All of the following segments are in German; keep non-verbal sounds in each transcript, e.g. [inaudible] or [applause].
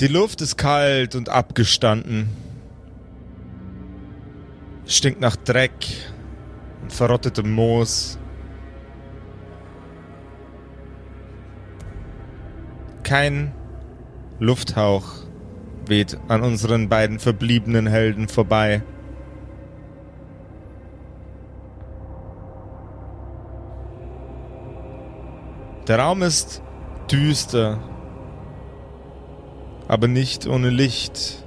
Die Luft ist kalt und abgestanden. Stinkt nach Dreck und verrottetem Moos. Kein Lufthauch weht an unseren beiden verbliebenen Helden vorbei. Der Raum ist düster, aber nicht ohne Licht.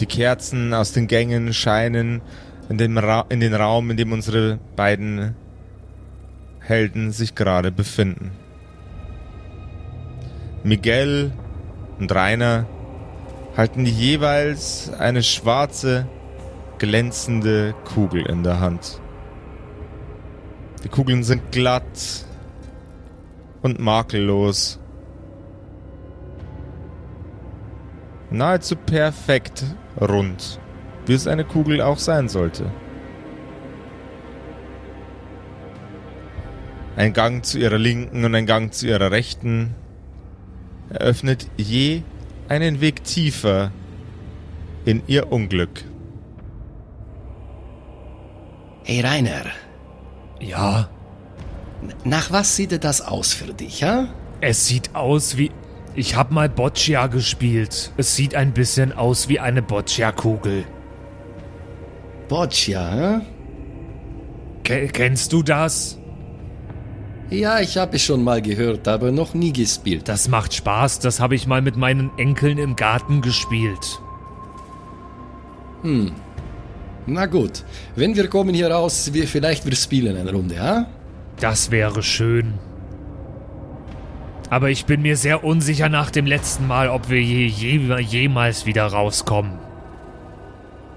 Die Kerzen aus den Gängen scheinen in, dem Ra in den Raum, in dem unsere beiden Helden sich gerade befinden. Miguel und Rainer halten jeweils eine schwarze, glänzende Kugel in der Hand. Die Kugeln sind glatt und makellos. Nahezu perfekt rund, wie es eine Kugel auch sein sollte. Ein Gang zu ihrer linken und ein Gang zu ihrer rechten eröffnet je einen Weg tiefer in ihr Unglück. Hey Rainer, Ja, nach was sieht das aus für dich, ha? es sieht aus wie. Ich hab mal Boccia gespielt. Es sieht ein bisschen aus wie eine Boccia-Kugel. Boccia, ha? Ke kennst du das? Ja, ich habe es schon mal gehört, aber noch nie gespielt. Das macht Spaß. Das habe ich mal mit meinen Enkeln im Garten gespielt. Na gut, wenn wir kommen hier raus, wir vielleicht wir spielen eine Runde, ha? Das wäre schön. Aber ich bin mir sehr unsicher nach dem letzten Mal, ob wir je, je, jemals wieder rauskommen.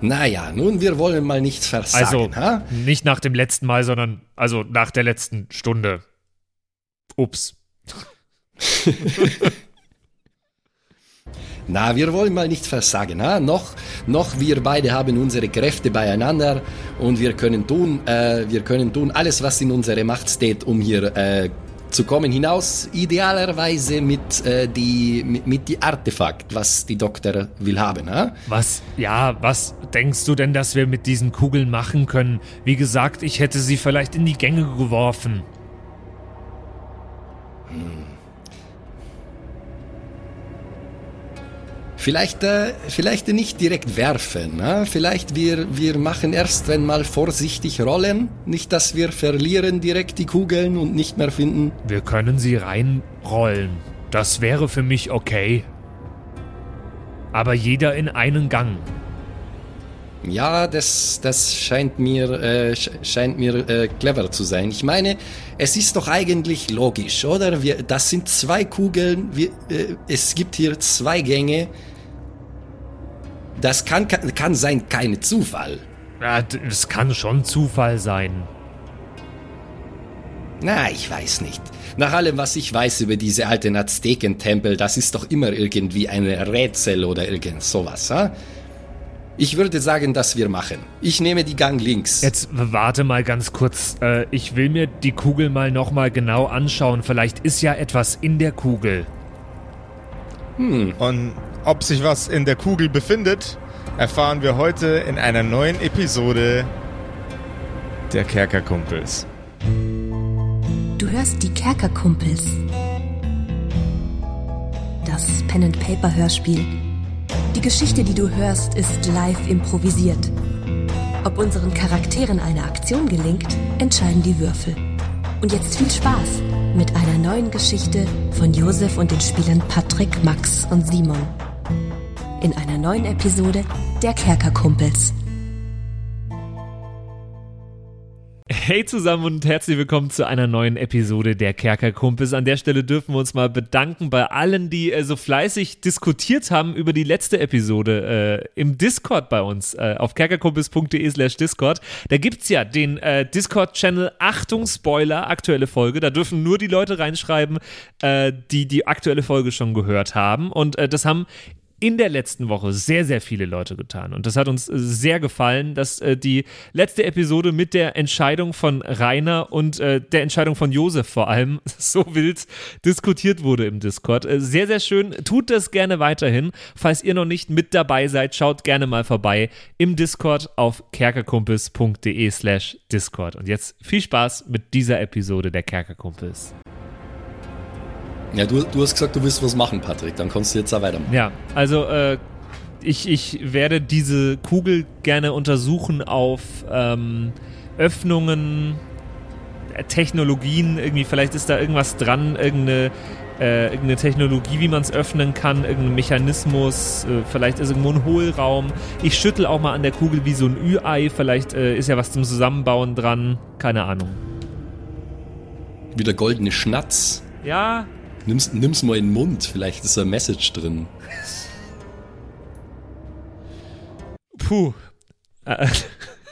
Naja, nun, wir wollen mal nichts versagen, Also, ha? nicht nach dem letzten Mal, sondern also nach der letzten Stunde. Ups. [laughs] Na, wir wollen mal nicht versagen, ha? Noch, noch wir beide haben unsere Kräfte beieinander und wir können tun, äh, wir können tun alles, was in unserer Macht steht, um hier äh, zu kommen hinaus. Idealerweise mit äh, die mit, mit die Artefakt, was die Doktor will haben, ha? Was, ja, was denkst du denn, dass wir mit diesen Kugeln machen können? Wie gesagt, ich hätte sie vielleicht in die Gänge geworfen. Vielleicht, äh, vielleicht nicht direkt werfen. Ne? Vielleicht wir, wir machen erst einmal vorsichtig rollen. Nicht, dass wir verlieren direkt die Kugeln und nicht mehr finden. Wir können sie reinrollen. Das wäre für mich okay. Aber jeder in einen Gang. Ja, das, das scheint mir, äh, sch- scheint mir äh, clever zu sein. Ich meine, es ist doch eigentlich logisch, oder? Wir, das sind zwei Kugeln. Wir, äh, es gibt hier zwei Gänge. Das kann, kann, kann sein, kein Zufall. Ja, d- es kann schon Zufall sein. Na, ich weiß nicht. Nach allem, was ich weiß über diese alten Aztekentempel, das ist doch immer irgendwie ein Rätsel oder irgend sowas, ha? Ich würde sagen, dass wir machen. Ich nehme die Gang links. Jetzt warte mal ganz kurz. Äh, ich will mir die Kugel mal nochmal genau anschauen. Vielleicht ist ja etwas in der Kugel. Und ob sich was in der Kugel befindet, erfahren wir heute in einer neuen Episode der Kerkerkumpels. Du hörst die Kerkerkumpels. Das Pen and Paper Hörspiel. Die Geschichte, die du hörst, ist live improvisiert. Ob unseren Charakteren eine Aktion gelingt, entscheiden die Würfel. Und jetzt viel Spaß mit einer neuen Geschichte von Josef und den Spielern Patrick, Max und Simon. In einer neuen Episode der Kerkerkumpels. Hey zusammen und herzlich willkommen zu einer neuen Episode der Kerkerkumpels. An der Stelle dürfen wir uns mal bedanken bei allen, die äh, so fleißig diskutiert haben über die letzte Episode äh, im Discord bei uns äh, auf kerkerkumpels.de slash Discord. Da gibt's ja den äh, Discord-Channel Achtung Spoiler, aktuelle Folge. Da dürfen nur die Leute reinschreiben, äh, die die aktuelle Folge schon gehört haben. Und äh, das haben in der letzten Woche sehr, sehr viele Leute getan. Und das hat uns sehr gefallen, dass äh, die letzte Episode mit der Entscheidung von Rainer und äh, der Entscheidung von Josef vor allem [laughs] so wild diskutiert wurde im Discord. Äh, sehr, sehr schön. Tut das gerne weiterhin. Falls ihr noch nicht mit dabei seid, schaut gerne mal vorbei im Discord auf kerkerkumpels.de slash Discord. Und jetzt viel Spaß mit dieser Episode der Kerkerkumpels. Ja, du, du hast gesagt, du willst was machen, Patrick. Dann kannst du jetzt auch weitermachen. Ja, also äh, ich, ich werde diese Kugel gerne untersuchen auf ähm, Öffnungen, äh, Technologien. Irgendwie, vielleicht ist da irgendwas dran, irgendeine, äh, irgendeine Technologie, wie man es öffnen kann, irgendein Mechanismus. Äh, vielleicht ist irgendwo ein Hohlraum. Ich schüttel auch mal an der Kugel wie so ein Ü-Ei. Vielleicht äh, ist ja was zum Zusammenbauen dran. Keine Ahnung. Wieder goldene Schnatz. Ja, Nimm's, nimm's mal in den Mund, vielleicht ist da ein Message drin. Puh. Äh,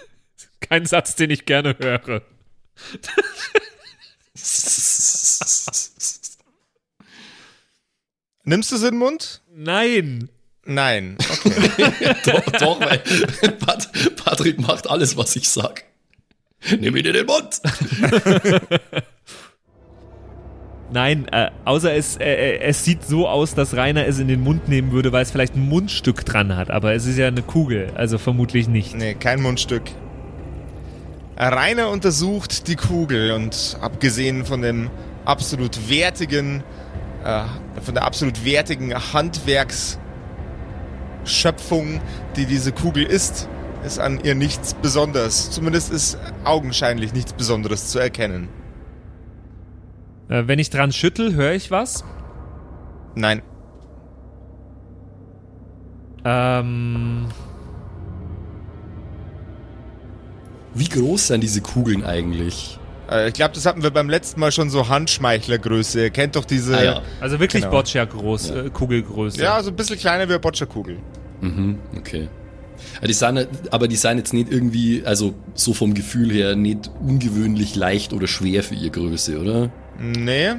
[laughs] kein Satz, den ich gerne höre. [laughs] Nimmst du es in den Mund? Nein. Nein. Okay. [laughs] doch, doch, weil Pat Patrick macht alles, was ich sag. Nimm ihn in den Mund! Nein, äh, außer es, äh, es sieht so aus, dass Rainer es in den Mund nehmen würde, weil es vielleicht ein Mundstück dran hat. Aber es ist ja eine Kugel, also vermutlich nicht. nee, kein Mundstück. Rainer untersucht die Kugel und abgesehen von dem absolut wertigen, äh, von der absolut wertigen Handwerksschöpfung, die diese Kugel ist, ist an ihr nichts Besonderes. Zumindest ist augenscheinlich nichts Besonderes zu erkennen. Äh, wenn ich dran schüttel, höre ich was. Nein. Ähm, Wie groß sind diese Kugeln eigentlich? Äh, ich glaube, das hatten wir beim letzten Mal schon so Handschmeichlergröße. Ihr kennt doch diese. Ah ja. also wirklich Genau. Boccia groß, äh, Kugelgröße. Ja, so ein bisschen kleiner wie eine Boccia-Kugel. Mhm, okay. Aber die, sind, aber die sind jetzt nicht irgendwie, also so vom Gefühl her, nicht ungewöhnlich leicht oder schwer für ihre Größe, oder? Nee.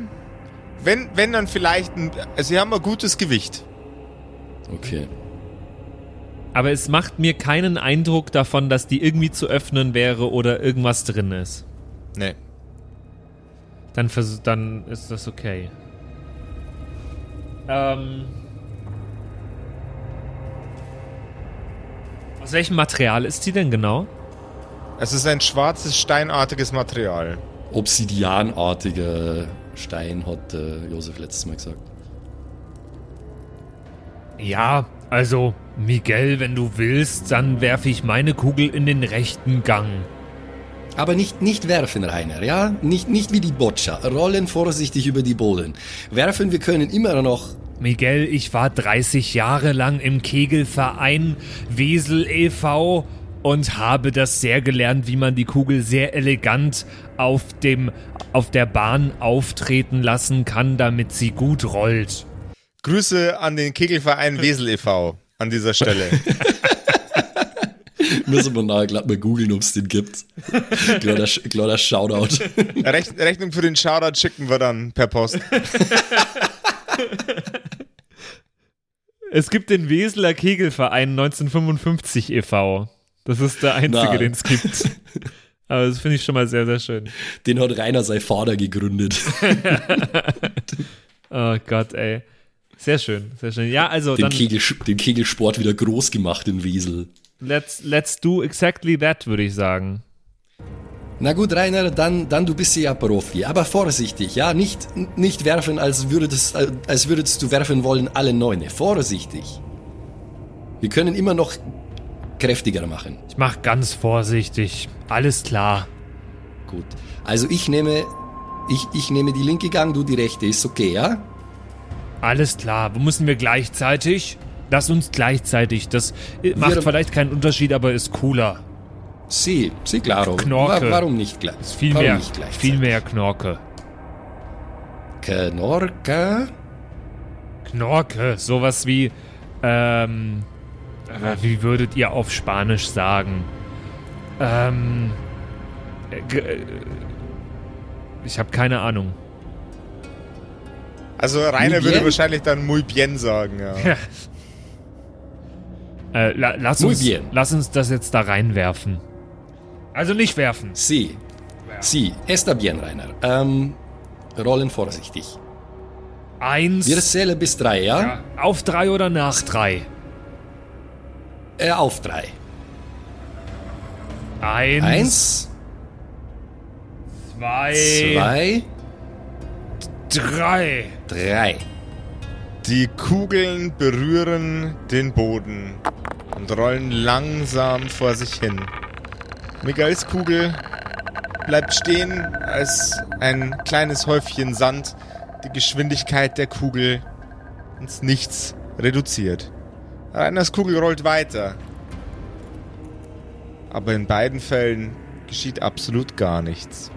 Wenn, wenn dann vielleicht ein. Also, sie haben ein gutes Gewicht. Okay. Aber es macht mir keinen Eindruck davon, dass die irgendwie zu öffnen wäre oder irgendwas drin ist. Nee. Dann, vers dann ist das okay. Ähm. Aus welchem Material ist die denn genau? Es ist ein schwarzes, steinartiges Material. Obsidianartiger Stein, hat äh, Josef letztes Mal gesagt. Ja, also, Miguel, wenn du willst, dann werfe ich meine Kugel in den rechten Gang. Aber nicht, nicht werfen, Rainer, ja? Nicht, nicht wie die Boccia. Rollen vorsichtig über die Boden. Werfen, wir können immer noch. Miguel, ich war 30 Jahre lang im Kegelverein Wesel e.V. und habe das sehr gelernt, wie man die Kugel sehr elegant auf dem auf der Bahn auftreten lassen kann, damit sie gut rollt. Grüße an den Kegelverein Wesel e.V. an dieser Stelle. [laughs] Müssen wir nachher glatt mal googeln, ob es den gibt. Kleiner, kleiner Shoutout. [laughs] Rech Rechnung für den Shoutout schicken wir dann per Post. Es gibt den Weseler Kegelverein 1955 e.V. Das ist der einzige, den es gibt. [laughs] Aber das finde ich schon mal sehr, sehr schön. Den hat Rainer sein Vater gegründet. [laughs] Oh Gott, ey. Sehr schön, sehr schön. Ja, also Den, dann Kegel, den Kegelsport wieder groß gemacht in Wesel. let's, let's do exactly that, würde ich sagen. Na gut, Rainer, dann, dann du bist ja Profi. Aber vorsichtig, ja? Nicht, nicht werfen, als würdest, als würdest du werfen wollen, alle Neune. Vorsichtig. Wir können immer noch kräftiger machen. Ich mach ganz vorsichtig. Alles klar. Gut. Also ich nehme, ich, ich nehme die linke Gang, du die rechte. Ist okay, ja? Alles klar. Wo müssen wir gleichzeitig? Lass uns gleichzeitig. Das äh, macht Wir- vielleicht keinen Unterschied, aber ist cooler. Sie, sie, claro. Knorke. Wa- warum nicht gleich? Viel warum mehr, nicht gleichzeitig? viel mehr Knorke. Knorke? Knorke, sowas wie, ähm, äh, wie würdet ihr auf Spanisch sagen? Ähm, äh, ich habe keine Ahnung. Also Rainer würde wahrscheinlich dann muy bien sagen, ja. Ja. Äh, la, lass, Muy uns, bien. lass uns das jetzt da reinwerfen. Also nicht werfen. Sie. Sie. Está bien, Rainer. Ähm, rollen vorsichtig. Eins. Wir zählen bis drei, ja? ja, auf drei oder nach drei. Äh, auf drei. Eins. Eins, Zwei. zwei, Drei. drei. Die Kugeln berühren den Boden und rollen langsam vor sich hin. Miguels Kugel bleibt stehen, als ein kleines Häufchen Sand die Geschwindigkeit der Kugel ins Nichts reduziert. Reiners Kugel rollt weiter. Aber in beiden Fällen geschieht absolut gar nichts.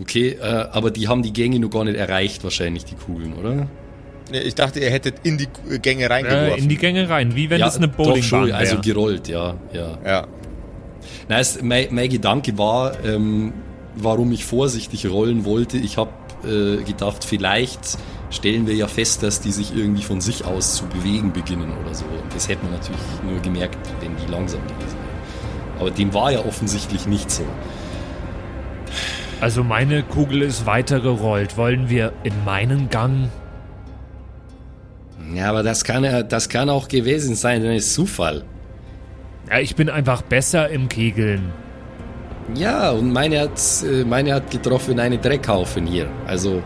Okay, äh, aber die haben die Gänge noch gar nicht erreicht, wahrscheinlich, die Kugeln, oder? Ja, Ich dachte, ihr hättet in die Gänge Äh, reingeworfen. in die Gänge rein, wie wenn es eine doch Bowlingbahn wäre. also gerollt, ja, ja. ja. Na, es, mein, mein Gedanke war, ähm, warum ich vorsichtig rollen wollte. Ich habe äh, gedacht, vielleicht stellen wir ja fest, dass die sich irgendwie von sich aus zu bewegen beginnen oder so. Und das hätte man natürlich nur gemerkt, wenn die langsam gewesen wären. Aber dem war ja offensichtlich nicht so. Also meine Kugel ist weitergerollt. Wollen wir in meinen Gang? Ja, aber das kann ja, das kann auch gewesen sein, das ist Zufall. Ja, ich bin einfach besser im Kegeln. Ja, und meine hat, äh, meine hat getroffen eine Dreckhaufen hier. Also.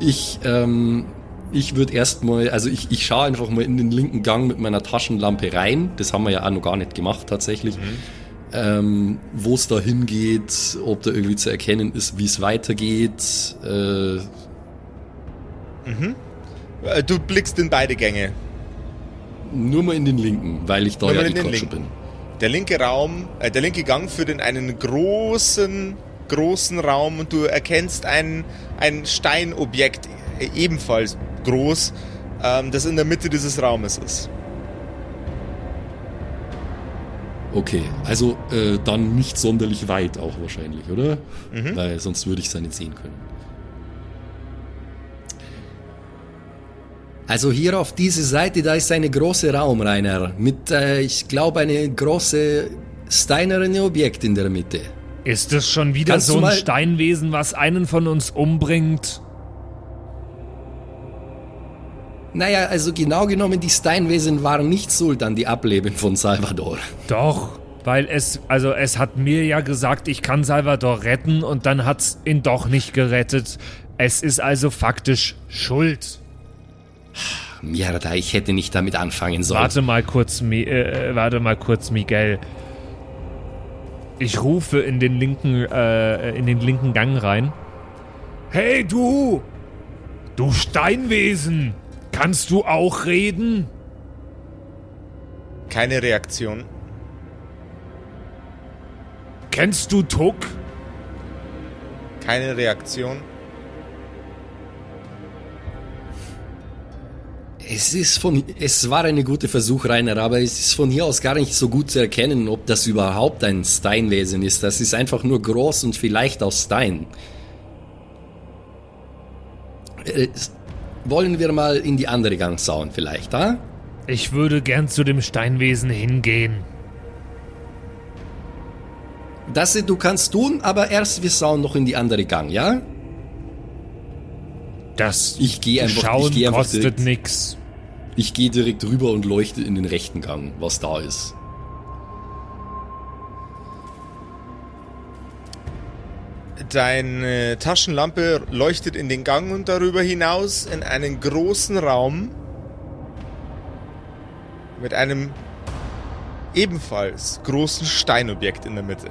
Ich, ähm, ich würde erstmal, also ich, ich schaue einfach mal in den linken Gang mit meiner Taschenlampe rein. Das haben wir ja auch noch gar nicht gemacht tatsächlich. Ähm, Wo es da hingeht, ob da irgendwie zu erkennen ist, wie es weitergeht. Äh, Äh, Du blickst in beide Gänge. nur mal in den linken, weil ich da Nur ja eh schon bin. Der linke Raum, äh, der linke Gang führt in einen großen, großen Raum und du erkennst ein, ein Steinobjekt, äh, ebenfalls groß, ähm, das in der Mitte dieses Raumes ist. Okay, also äh, dann nicht sonderlich weit auch wahrscheinlich, oder? Weil sonst würde ich es ja nicht sehen können. Also hier auf diese Seite, da ist eine große Raum, Rainer, mit, äh, ich glaube, eine große steinerne Objekt in der Mitte. Ist es schon wieder Kannst so ein Steinwesen, was einen von uns umbringt? Naja, also genau genommen, die Steinwesen waren nicht Sultan, die Ableben von Salvador. Doch, weil es, also es hat mir ja gesagt, ich kann Salvador retten und dann hat's ihn doch nicht gerettet. Es ist also faktisch Schuld. Mierda, ich hätte nicht damit anfangen sollen. Warte mal kurz, Mi äh, äh, warte mal kurz, Miguel. Ich rufe in den linken, äh, in den linken Gang rein. Hey du! Du Steinwesen! Kannst du auch reden? Keine Reaktion. Kennst du Tuck? Keine Reaktion. Es ist von, es war eine gute Versuch, Rainer, aber es ist von hier aus gar nicht so gut zu erkennen, ob das überhaupt ein Steinwesen ist. Das ist einfach nur groß und vielleicht aus Stein. Äh, wollen wir mal in die andere Gang schauen, vielleicht, ah? Ich würde gern zu dem Steinwesen hingehen. Das du kannst tun, aber erst wir schauen noch in die andere Gang, ja? Das Ich gehe einfach, Schauen ich gehe einfach kostet direkt, nix. ich gehe direkt rüber und leuchte in den rechten Gang, was da ist. Deine Taschenlampe leuchtet in den Gang und darüber hinaus in einen großen Raum mit einem ebenfalls großen Steinobjekt in der Mitte.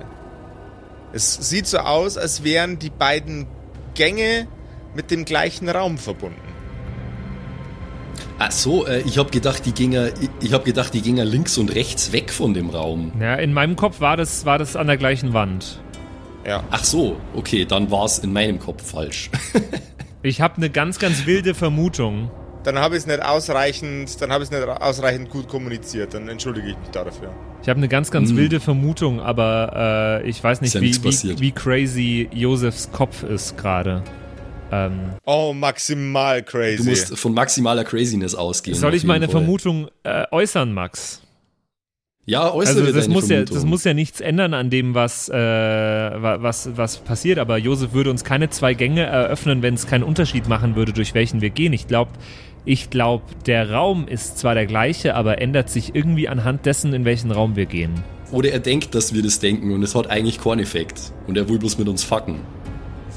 Es sieht so aus, als wären die beiden Gänge mit dem gleichen Raum verbunden. Ach so, äh, ich habe gedacht, die ginge, ich, ich habe gedacht, die ginge links und rechts weg von dem Raum. Ja, in meinem Kopf war das, war das an der gleichen Wand. Ja. Ach so, okay, dann war es in meinem Kopf falsch. [laughs] Ich habe eine ganz, ganz wilde Vermutung. dann habe ich es nicht ausreichend, dann habe ich es nicht ausreichend gut kommuniziert. Dann entschuldige ich mich dafür. Ich habe eine ganz, ganz Hm. wilde Vermutung, aber äh, ich weiß nicht, ja wie, wie, wie crazy Josefs Kopf ist gerade. Ähm, Oh, maximal crazy. Du musst von maximaler Craziness ausgehen. soll ich meine Fall. Vermutung äh, äußern, Max? Ja, äußere Also das deine muss, ja, Vermutung. das muss ja nichts ändern an dem, was, äh, wa- was, was passiert. Aber Josef würde uns keine zwei Gänge eröffnen, wenn es keinen Unterschied machen würde, durch welchen wir gehen. Ich glaube, ich glaub, der Raum ist zwar der gleiche, aber ändert sich irgendwie anhand dessen, in welchen Raum wir gehen. Oder er denkt, dass wir das denken und es hat eigentlich keinen Effekt. Und er will bloß mit uns fucken.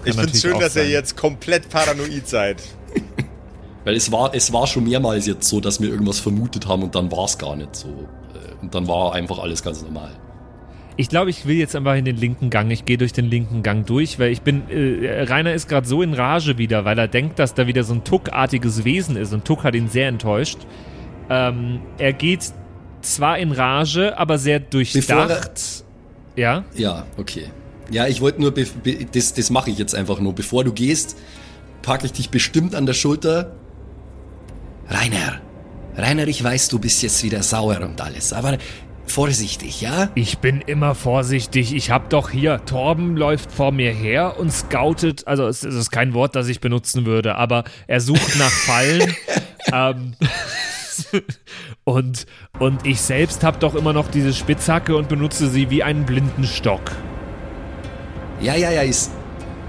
Ich finde es schön, dass ihr sein. jetzt komplett paranoid seid. [laughs] Weil es war, es war schon mehrmals jetzt so, dass wir irgendwas vermutet haben und dann war es gar nicht so. Äh, Und dann war einfach alles ganz normal. Ich glaube, ich will jetzt einfach in den linken Gang. Ich gehe durch den linken Gang durch, weil ich bin. Äh, Rainer ist gerade so in Rage wieder, weil er denkt, dass da wieder so ein Tuck-artiges Wesen ist und Tuck hat ihn sehr enttäuscht. Ähm, er geht zwar in Rage, aber sehr durchdacht. Ja. Ja, okay. Ja, ich wollte nur, das, das mache ich jetzt einfach nur. Bevor du gehst, packe ich dich bestimmt an der Schulter. Rainer, Rainer, ich weiß, du bist jetzt wieder sauer und alles, aber vorsichtig, ja? Ich bin immer vorsichtig. Ich hab doch hier, Torben läuft vor mir her und scoutet, also es, ist kein Wort, das ich benutzen würde, aber er sucht nach Fallen. [laughs] ähm, und, und ich selbst hab doch immer noch diese Spitzhacke und benutze sie wie einen blinden Stock. Ja, ja, ja, ist.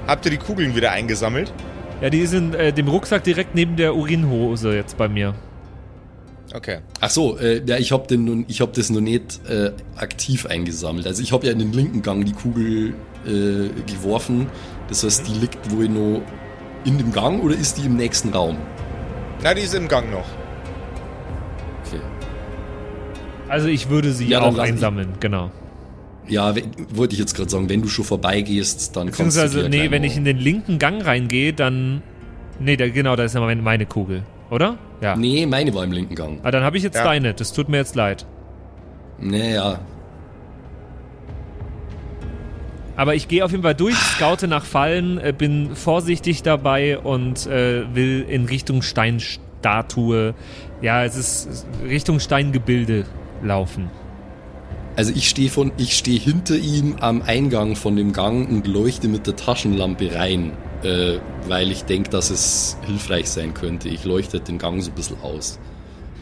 Habt ihr die Kugeln wieder eingesammelt? Ja, die ist in äh, dem Rucksack direkt neben der Urinhose jetzt bei mir. Okay. Ach so, äh, ja, ich ich habe das noch nicht äh, aktiv eingesammelt. Also ich habe ja in den linken Gang die Kugel äh, geworfen. Das heißt, die liegt wohl noch in dem Gang oder ist die im nächsten Raum? Na, die ist im Gang noch. Okay. Also ich würde sie Ja, auch ich- einsammeln, genau. Ja, wollte ich jetzt gerade sagen, wenn du schon vorbeigehst, dann kannst du Beziehungsweise, nee, wenn ich in den linken Gang reingehe, dann. Nee, da, genau, da ist ja meine, meine Kugel, oder? Ja. Nee, meine war im linken Gang. Ah, dann habe ich jetzt Ja. deine. Das tut mir jetzt leid. Naja, Aber ich gehe auf jeden Fall durch, scoute nach Fallen, äh, bin vorsichtig dabei und äh, will in Richtung Steinstatue, ja, es ist Richtung Steingebilde laufen. Also ich stehe von, ich stehe hinter ihm am Eingang von dem Gang und leuchte mit der Taschenlampe rein, äh, weil ich denke, dass es hilfreich sein könnte. Ich leuchte den Gang so ein bisschen aus.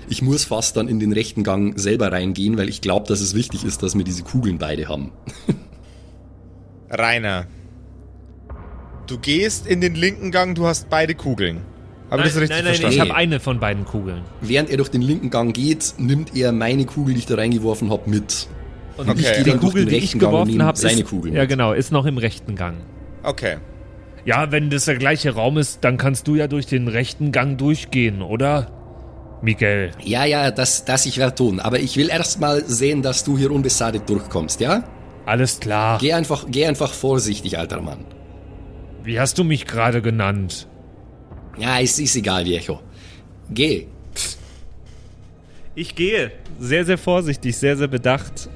Ich muss fast dann in den rechten Gang selber reingehen, weil ich glaube, dass es wichtig ist, dass wir diese Kugeln beide haben. [laughs] Rainer. Du gehst in den linken Gang, du hast beide Kugeln. Aber nein, das ist richtig nein, nein, verstanden. ich habe eine von beiden Kugeln. Während er durch den linken Gang geht, nimmt er meine Kugel, die ich da reingeworfen habe, mit. Und Okay. ich gehe die dann durch Kugel, die ich geworfen habe, seine ist, Kugel ja genau, ist noch im rechten Gang. Okay. Ja, wenn das der gleiche Raum ist, dann kannst du ja durch den rechten Gang durchgehen, oder? Miguel. Ja, ja, das, das ich werde tun. Aber ich will erst mal sehen, dass du hier unbeschadet durchkommst, ja? Alles klar. Geh einfach, geh einfach vorsichtig, alter Mann. Wie hast du mich gerade genannt? Ja, es ist egal, Viejo. Geh. Ich gehe. Sehr, sehr vorsichtig, sehr, sehr bedacht.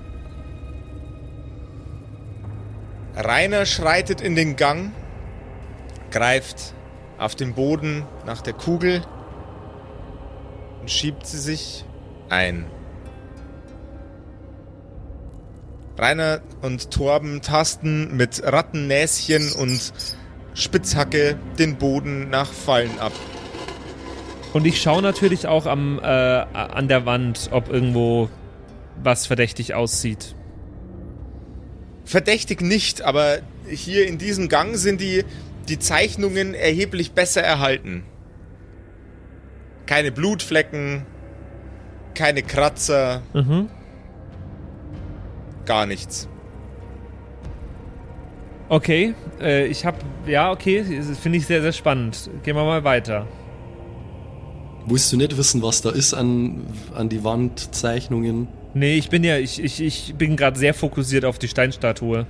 Rainer schreitet in den Gang, greift auf dem Boden nach der Kugel und schiebt sie sich ein. Rainer und Torben tasten mit Rattennäschen und Spitzhacke den Boden nach Fallen ab. Und ich schaue natürlich auch am, äh, an der Wand, ob irgendwo was verdächtig aussieht. Verdächtig nicht, aber hier in diesem Gang sind die, die Zeichnungen erheblich besser erhalten. Keine Blutflecken, keine Kratzer, Mhm. gar nichts. Okay, äh, ich habe, ja, okay, das finde ich sehr, sehr spannend. Gehen wir mal weiter. Willst du nicht wissen, was da ist an, an die Wandzeichnungen? Nee, ich bin ja, ich, ich, ich bin gerade sehr fokussiert auf die Steinstatue.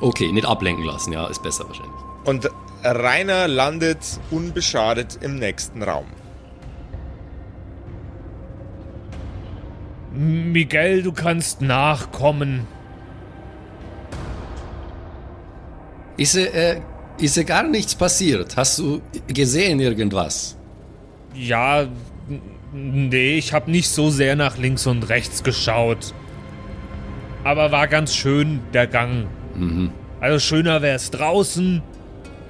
Okay, nicht ablenken lassen, ja, ist besser wahrscheinlich. Und Rainer landet unbeschadet im nächsten Raum. Miguel, du kannst nachkommen. Ist, äh, ist ja gar nichts passiert. Hast du gesehen irgendwas? Ja, nee, ich habe nicht so sehr nach links und rechts geschaut. Aber war ganz schön der Gang. Mhm. Also schöner wäre es draußen,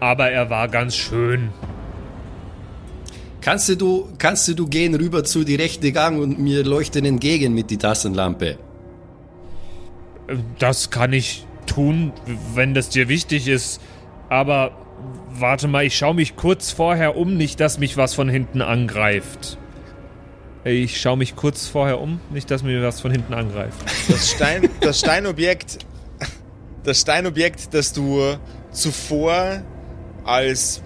aber er war ganz schön. Kannst du, kannst du gehen rüber zu die rechte Gang und mir leuchten entgegen mit die Tassenlampe? Das kann ich tun, wenn das dir wichtig ist. Aber warte mal, ich schaue mich kurz vorher um, nicht, dass mich was von hinten angreift. Ich schaue mich kurz vorher um, nicht, dass mir was von hinten angreift. Das, Stein, das Steinobjekt, das Steinobjekt, das du zuvor als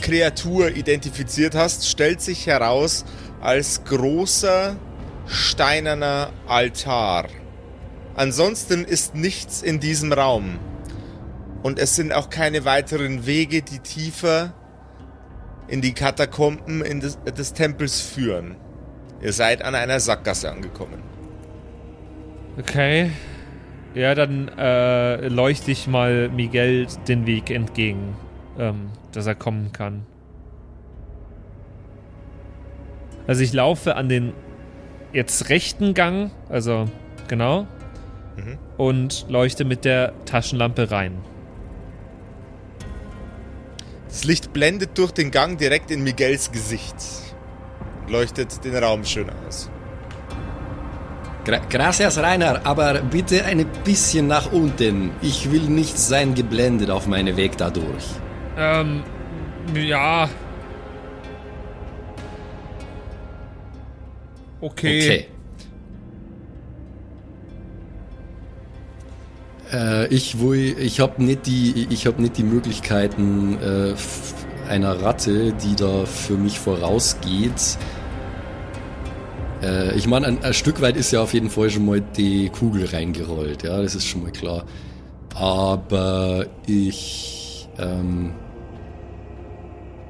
Kreatur identifiziert hast, stellt sich heraus als großer steinerner Altar. Ansonsten ist nichts in diesem Raum. Und es sind auch keine weiteren Wege, die tiefer in die Katakomben des, des Tempels führen. Ihr seid an einer Sackgasse angekommen. Okay. Ja, dann äh, leuchte ich mal Miguel den Weg entgegen, ähm, dass er kommen kann. Also ich laufe an den jetzt rechten Gang, also genau, Mhm. und leuchte mit der Taschenlampe rein. Das Licht blendet durch den Gang direkt in Miguels Gesicht. Leuchtet den Raum schön aus. Gra Gracias, Rainer, aber bitte ein bisschen nach unten. Ich will nicht sein geblendet auf meinem Weg dadurch. Ähm, ja. Okay. Okay. Äh, ich will, ich habe nicht die, ich habe nicht die Möglichkeiten äh, f- einer Ratte, die da für mich vorausgeht. Äh, ich meine, ein, ein Stück weit ist ja auf jeden Fall schon mal die Kugel reingerollt, ja, das ist schon mal klar. Aber ich, ähm,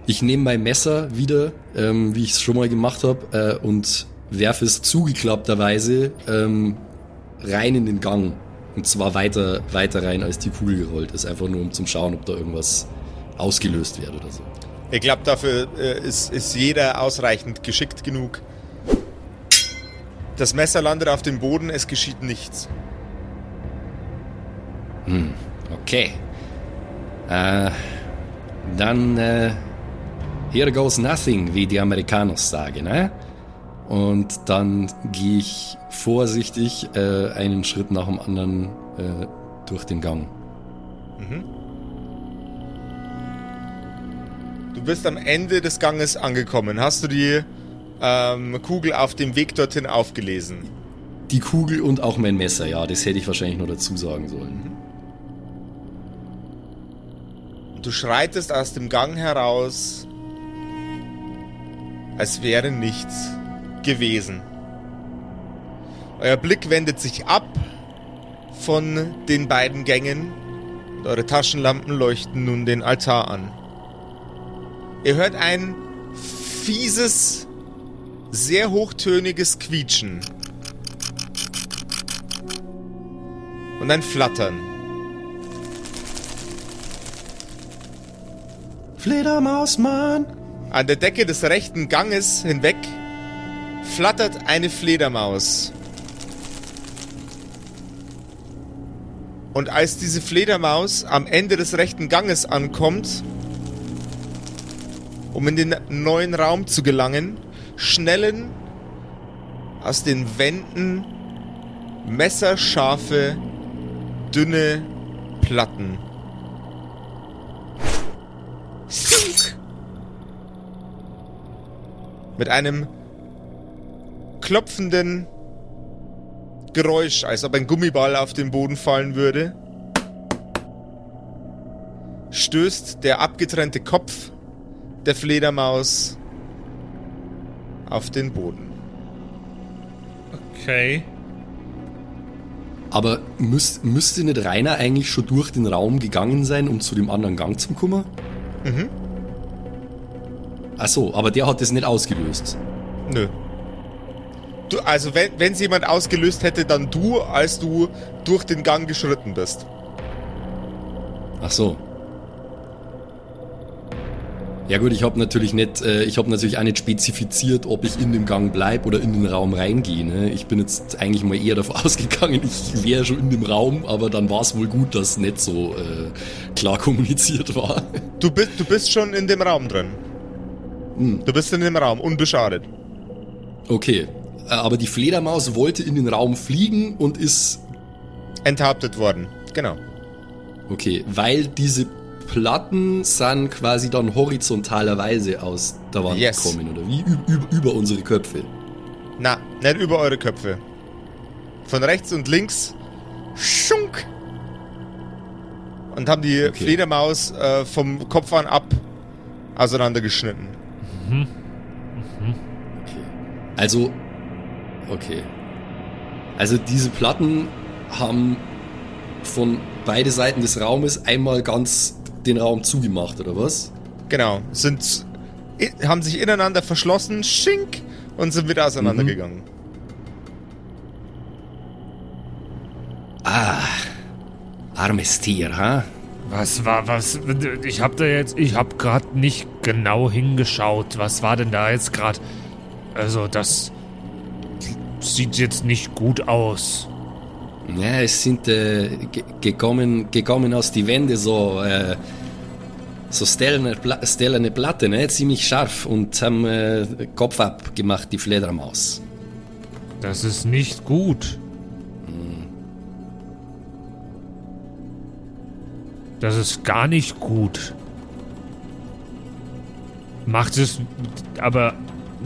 ich nehme mein Messer wieder, ähm, wie ich es schon mal gemacht habe, äh, und werfe es zugeklappterweise ähm, rein in den Gang. Und zwar weiter, weiter rein, als die Kugel gerollt ist. Einfach nur um zu schauen, ob da irgendwas ausgelöst wird oder so. Ich glaube, dafür äh, ist, ist jeder ausreichend geschickt genug. Das Messer landet auf dem Boden, es geschieht nichts. Okay. Äh, dann, äh, here goes nothing, wie die Amerikaner sagen, ne? Und dann gehe ich vorsichtig äh, einen Schritt nach dem anderen äh, durch den Gang. Du bist am Ende des Ganges angekommen. Hast du die ähm, Kugel auf dem Weg dorthin aufgelesen? Die Kugel und auch mein Messer, ja, das hätte ich wahrscheinlich noch dazu sagen sollen. Du schreitest aus dem Gang heraus, als wäre nichts gewesen. Euer Blick wendet sich ab von den beiden Gängen und eure Taschenlampen leuchten nun den Altar an. Ihr hört ein fieses, sehr hochtöniges Quietschen und ein Flattern. Fledermausmann! An der Decke des rechten Ganges hinweg flattert eine Fledermaus. Und als diese Fledermaus am Ende des rechten Ganges ankommt, um in den neuen Raum zu gelangen, schnellen aus den Wänden messerscharfe, dünne Platten. Stunk! Mit einem klopfenden Geräusch, als ob ein Gummiball auf den Boden fallen würde, stößt der abgetrennte Kopf der Fledermaus auf den Boden. Okay. Aber müß, müsste nicht Rainer eigentlich schon durch den Raum gegangen sein, um zu dem anderen Gang zu kommen? Mhm. Ach so, aber der hat das nicht ausgelöst. Nö. Du, also wenn wenn es jemand ausgelöst hätte, dann du, als du durch den Gang geschritten bist. Ach so. Ja gut, ich habe natürlich nicht, äh, ich habe natürlich auch nicht spezifiziert, ob ich in dem Gang bleib oder in den Raum reingehe. Ne? Ich bin jetzt eigentlich mal eher davon [laughs] ausgegangen, ich wäre schon in dem Raum, aber dann war es wohl gut, dass nicht so äh, klar kommuniziert war. [laughs] Du bist, du bist schon in dem Raum drin. Hm. Du bist in dem Raum, unbeschadet. Okay, äh, aber die Fledermaus wollte in den Raum fliegen und ist Enthauptet worden. Genau. okay, weil diese Platten sind quasi dann horizontalerweise aus der Wand Yes. gekommen oder wie über, über unsere Köpfe. Na, nicht über eure Köpfe. Von rechts und links. Schunk! Und haben die Okay. Fledermaus äh, vom Kopf an ab auseinandergeschnitten. Okay. Also, okay. Also diese Platten haben von beide Seiten des Raumes einmal ganz den Raum zugemacht, oder was? Genau. Sind, haben sich ineinander verschlossen, schink, und sind wieder auseinandergegangen. Ah, armes Tier, ha? Was war, was, ich hab da jetzt, ich hab grad nicht genau hingeschaut. Was war denn da jetzt grad? Also, das sieht jetzt nicht gut aus. Ja, es sind äh, ge- gekommen, gekommen aus die Wände so, äh, so stellende, Pla stellende Platte, ne? ziemlich scharf und haben äh, Kopf abgemacht, die Fledermaus. Das ist nicht gut. Das ist gar nicht gut. Macht es, aber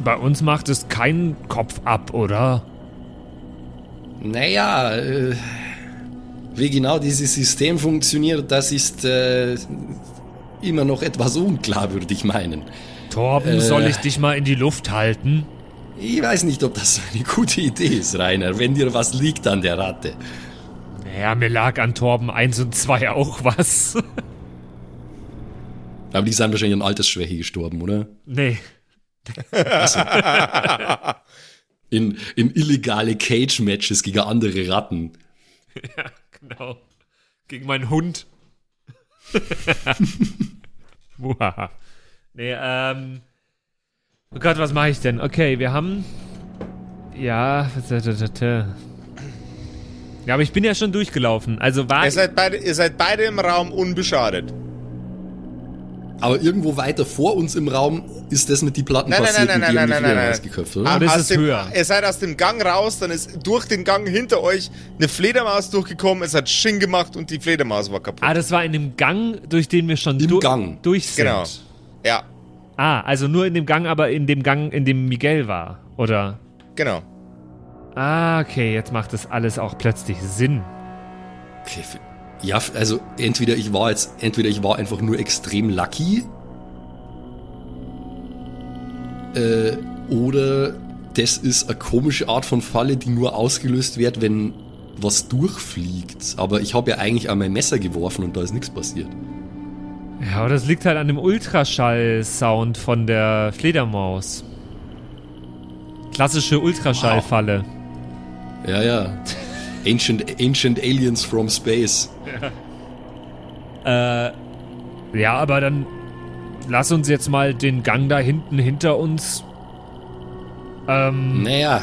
bei uns macht es keinen Kopf ab, oder? Naja, äh, wie genau dieses System funktioniert, das ist äh, immer noch etwas unklar, würde ich meinen. Torben, Äh. soll ich dich mal in die Luft halten? Ich weiß nicht, ob das eine gute Idee ist, Rainer, wenn dir was liegt an der Ratte. Ja, mir lag an Torben 1 und 2 auch was. [laughs] Aber die sind wahrscheinlich an Altersschwäche gestorben, oder? nee. [laughs] In, in illegale Cage-Matches gegen andere Ratten. Ja, genau. Gegen meinen Hund. [laughs] [laughs] Muhaha. nee, ähm. Oh Gott, was mache ich denn? Okay, wir haben. Ja. [clears throat] Ja, aber ich bin ja schon durchgelaufen. Also war. Ihr, seid beide, ihr seid beide im Raum unbeschadet. Aber irgendwo weiter vor uns im Raum ist das mit die Platten Nein, nein, passiert nein, nein, haben die nein, nein, Fledermaus nein. geköpft, oder? Ah, das aus ist dem, höher. Ihr seid aus dem Gang raus, dann ist durch den Gang hinter euch eine Fledermaus durchgekommen, es hat Sching gemacht und die Fledermaus war kaputt. ah, das war in dem Gang, durch den wir schon Im du- Gang. durch sind. Genau. Ja, Ah, also nur in dem Gang, aber in dem Gang, in dem Miguel war, oder? genau. Ah, okay, jetzt macht das alles auch plötzlich Sinn. Okay, ja, also entweder ich war jetzt, entweder ich war einfach nur extrem lucky, äh, oder das ist eine komische Art von Falle, die nur ausgelöst wird, wenn was durchfliegt. Aber ich habe ja eigentlich an mein Messer geworfen und da ist nichts passiert. Ja, aber das liegt halt an dem Ultraschall-Sound von der Fledermaus. Klassische Ultraschallfalle. Ja, ja. Ancient, ancient Aliens from Space. Äh, ja, aber dann lass uns jetzt mal den Gang da hinten hinter uns. Ähm, Naja,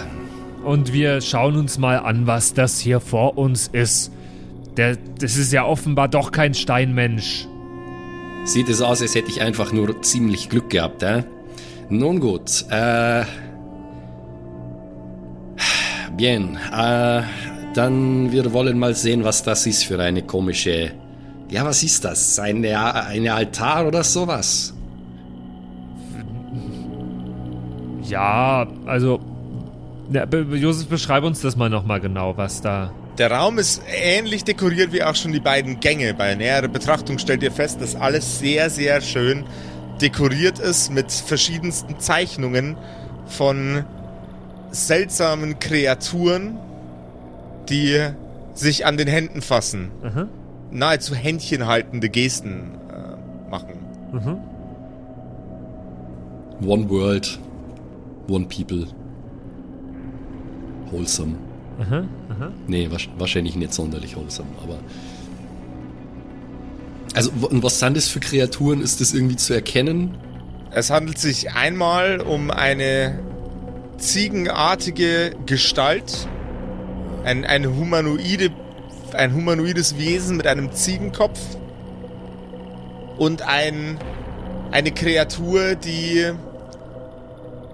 und wir schauen uns mal an, was das hier vor uns ist. Der, das ist ja offenbar doch kein Steinmensch. sieht es aus, als hätte ich einfach nur ziemlich Glück gehabt, äh? Nun gut, äh. [sighs] Bien, äh, dann wir wollen mal sehen, was das ist für eine komische. Ja, was ist das? Eine, eine Altar oder sowas? Ja, also. Ja, Josef, beschreib uns das mal nochmal genau, was da. Der Raum ist ähnlich dekoriert wie auch schon die beiden Gänge. Bei näherer Betrachtung stellt ihr fest, dass alles sehr, sehr schön dekoriert ist mit verschiedensten Zeichnungen von seltsamen Kreaturen, die sich an den Händen fassen. Aha. Nahezu händchenhaltende Gesten äh, machen. Mhm. One World, One People. Wholesome. Aha. Aha. Nee, wasch- wahrscheinlich nicht sonderlich wholesome, aber. Also, was sind das für Kreaturen? Ist das irgendwie zu erkennen? Es handelt sich einmal um eine ziegenartige Gestalt, ein, ein, humanoide, ein humanoides Wesen mit einem Ziegenkopf und ein, eine Kreatur, die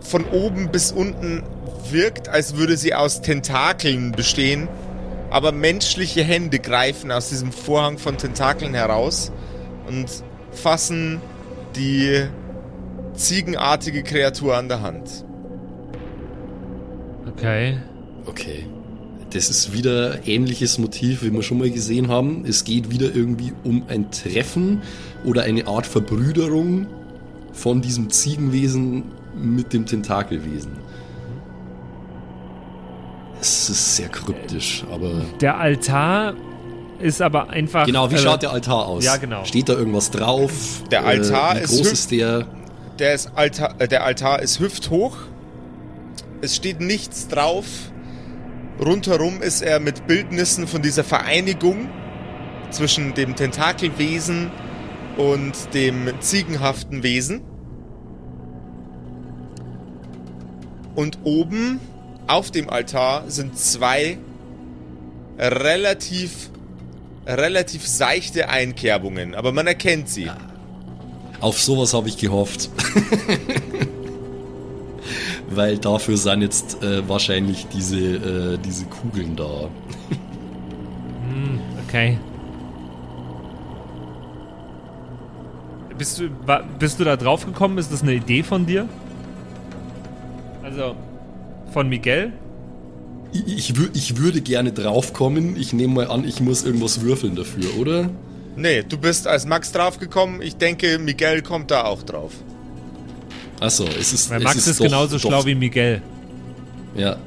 von oben bis unten wirkt, als würde sie aus Tentakeln bestehen, aber menschliche Hände greifen aus diesem Vorhang von Tentakeln heraus und fassen die ziegenartige Kreatur an der Hand. Okay. Okay. Das ist wieder ähnliches Motiv, wie wir schon mal gesehen haben. Es geht wieder irgendwie um ein Treffen oder eine Art Verbrüderung von diesem Ziegenwesen mit dem Tentakelwesen. Es ist sehr kryptisch, aber. Der Altar ist aber einfach. Genau, wie äh, schaut der Altar aus? Ja, genau. Steht da irgendwas drauf? Der Altar äh, wie ist groß ist der? Der, ist Altar, äh, der Altar ist hüfthoch. Es steht nichts drauf. Rundherum ist er mit Bildnissen von dieser Vereinigung zwischen dem Tentakelwesen und dem ziegenhaften Wesen. Und oben auf dem Altar sind zwei relativ relativ seichte Einkerbungen, aber man erkennt sie. Auf sowas habe ich gehofft. [laughs] Weil dafür sind jetzt äh, wahrscheinlich diese, äh, diese Kugeln da. Okay. Bist du, bist du da drauf gekommen? Ist das eine Idee von dir? Also, von Miguel? Ich, ich, wür ich würde gerne draufkommen. Ich nehme mal an, ich muss irgendwas würfeln dafür, oder? Nee, du bist als Max draufgekommen. Ich denke, Miguel kommt da auch drauf. Achso, es ist. Weil es Max ist, ist, doch- genauso doch- schlau wie Miguel. Ja. [laughs]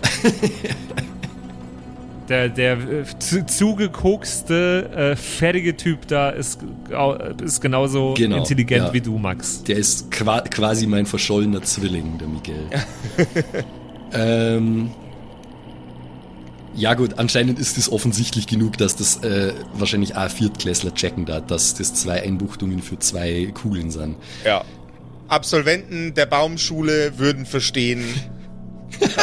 Der, der äh, zu, zugekokste, äh, fertige Typ da ist, ist genauso Genau, intelligent ja. wie du, Max. Der ist qua quasi mein verschollener Zwilling, der Miguel. [laughs] ähm, ja gut, anscheinend ist es offensichtlich genug, dass das äh, wahrscheinlich auch Viertklässler checken da, dass das zwei Einbuchtungen für zwei Kugeln sind. Ja. Absolventen der Baumschule würden verstehen. [laughs]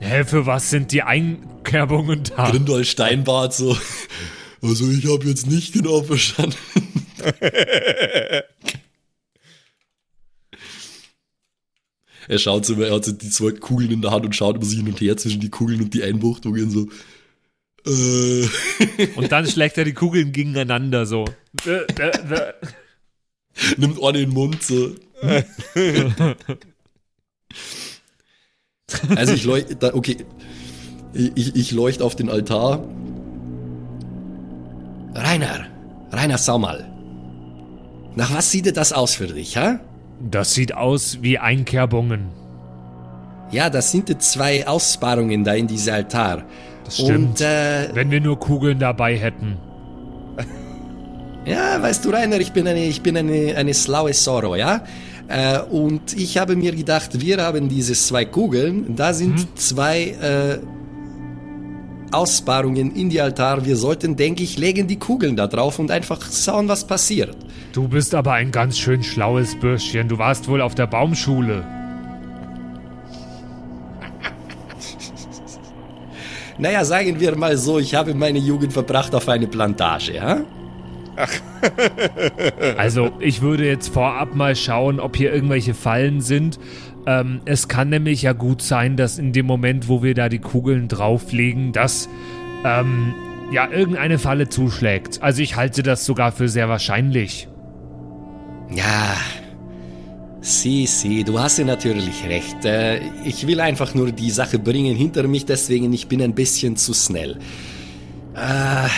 Hä, für was sind die Einkerbungen da? Grindel Steinbart so. Also ich habe jetzt nicht genau verstanden. [laughs] er schaut so, er hat so die zwei Kugeln in der Hand und schaut über sich hin und her zwischen die Kugeln und die Einbuchtungen so. Äh. Und dann schlägt er die Kugeln gegeneinander so. [laughs] [laughs] Nimmt in den Mund so. [laughs] also ich leuchte, okay. Ich, ich leuchte auf den Altar. Rainer, Rainer, schau mal. Nach was sieht das aus für dich, ha? Das sieht aus wie Einkerbungen. Ja, das sind die zwei Aussparungen da in diesem Altar. Das stimmt. Und äh, Wenn wir nur Kugeln dabei hätten. Ja, weißt du, Rainer, ich bin eine, ich bin eine, eine schlaue Sorrow, ja? Äh, und ich habe mir gedacht, wir haben diese zwei Kugeln, da sind zwei äh, Aussparungen in die Altar. Wir sollten, denke ich, legen die Kugeln da drauf und einfach schauen, was passiert. Du bist aber ein ganz schön schlaues Bürschchen. Du warst wohl auf der Baumschule. [laughs] Naja, sagen wir mal so, ich habe meine Jugend verbracht auf eine Plantage, ja? [laughs] Also, ich würde jetzt vorab mal schauen, ob hier irgendwelche Fallen sind. Ähm, es kann nämlich ja gut sein, dass in dem Moment, wo wir da die Kugeln drauflegen, dass ähm, ja irgendeine Falle zuschlägt. Also, ich halte das sogar für sehr wahrscheinlich. Ja, sie, sie, du hast ja natürlich recht. Äh, ich will einfach nur die Sache bringen hinter mich, deswegen ich bin ein bisschen zu schnell. Äh,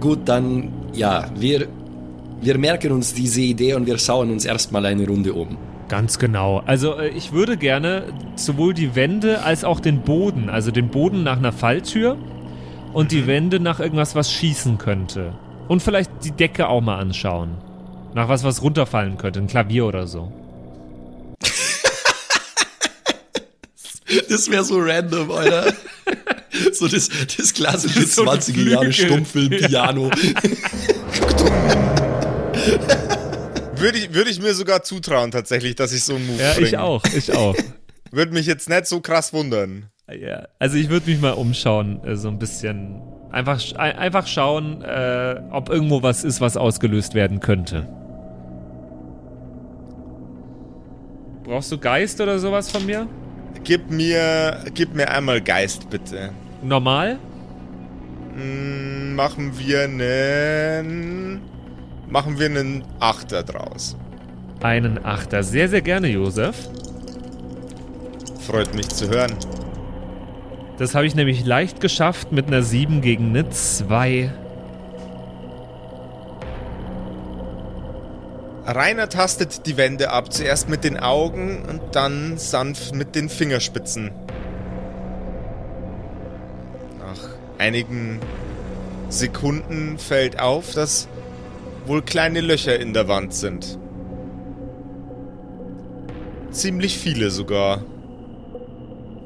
gut, dann, ja, wir, wir merken uns diese Idee und wir schauen uns erstmal eine Runde um. Ganz genau. Also, äh, ich würde gerne sowohl die Wände als auch den Boden, also den Boden nach einer Falltür und die Wände nach irgendwas, was schießen könnte. Und vielleicht die Decke auch mal anschauen. Nach was, was runterfallen könnte, ein Klavier oder so. [laughs] Das wäre so random, Alter. [laughs] so das, das klassische So ein 20er Jahre. Stummfilm-Piano. Würde ich, würde ich mir sogar zutrauen, tatsächlich, dass ich so einen Move Ja, bringe. ich auch, ich auch. Würde mich jetzt nicht so krass wundern. Ja, also ich würde mich mal umschauen, äh, so ein bisschen. Einfach, einfach schauen, äh, ob irgendwo was ist, was ausgelöst werden könnte. Brauchst du Geist oder sowas von mir? Gib mir, gib mir einmal Geist, bitte. Normal? Hm, machen wir einen, machen wir einen Achter draus. Einen Achter. Sehr, sehr gerne, Josef. Freut mich zu hören. Das habe ich nämlich leicht geschafft mit einer 7 gegen eine 2. Rainer tastet die Wände ab, zuerst mit den Augen und dann sanft mit den Fingerspitzen. Einigen Sekunden fällt auf, dass wohl kleine Löcher in der Wand sind. Ziemlich viele sogar.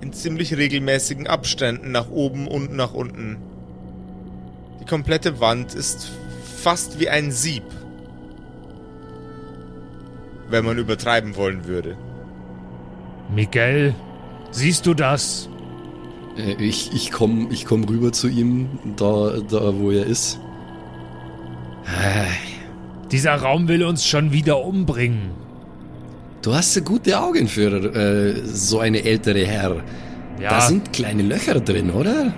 In ziemlich regelmäßigen Abständen nach oben und nach unten. Die komplette Wand ist fast wie ein Sieb wenn man übertreiben wollen würde. Miguel, siehst du das? Äh, ich ich komme ich komm rüber zu ihm, da, da wo er ist. Dieser Raum will uns schon wieder umbringen. Du hast so gute Augen für äh, so eine ältere Herr. Ja, Da sind kleine Löcher drin, oder?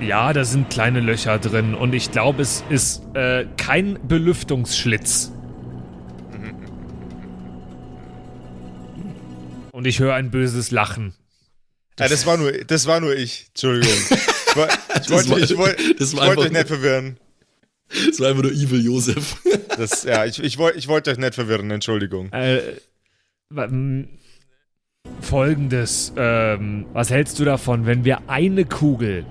ja, da sind kleine Löcher drin und ich glaube, es ist äh, kein Belüftungsschlitz. Und ich höre ein böses Lachen. Ja, das war nur, das war nur ich. Entschuldigung. Ich, woll- ich Das wollte, war- ich wollte, das ich wollte [laughs] euch nicht verwirren. Das war einfach nur Evil Josef. [laughs] Das, ja, ich, ich, wollte, ich wollte euch nicht verwirren. Entschuldigung. Äh, Folgendes, ähm, was hältst du davon, wenn wir eine Kugel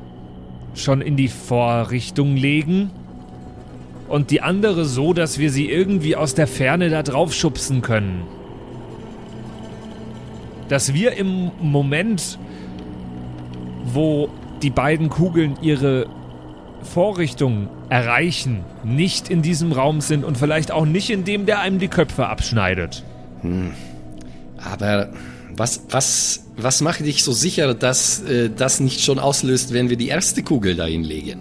schon in die Vorrichtung legen und die andere so, dass wir sie irgendwie aus der Ferne da drauf schubsen können? Dass wir im Moment, wo die beiden Kugeln ihre Vorrichtung erreichen, nicht in diesem Raum sind und vielleicht auch nicht in dem, der einem die Köpfe abschneidet. Aber was, was, was macht dich so sicher, dass äh, das nicht schon auslöst, wenn wir die erste Kugel dahin legen?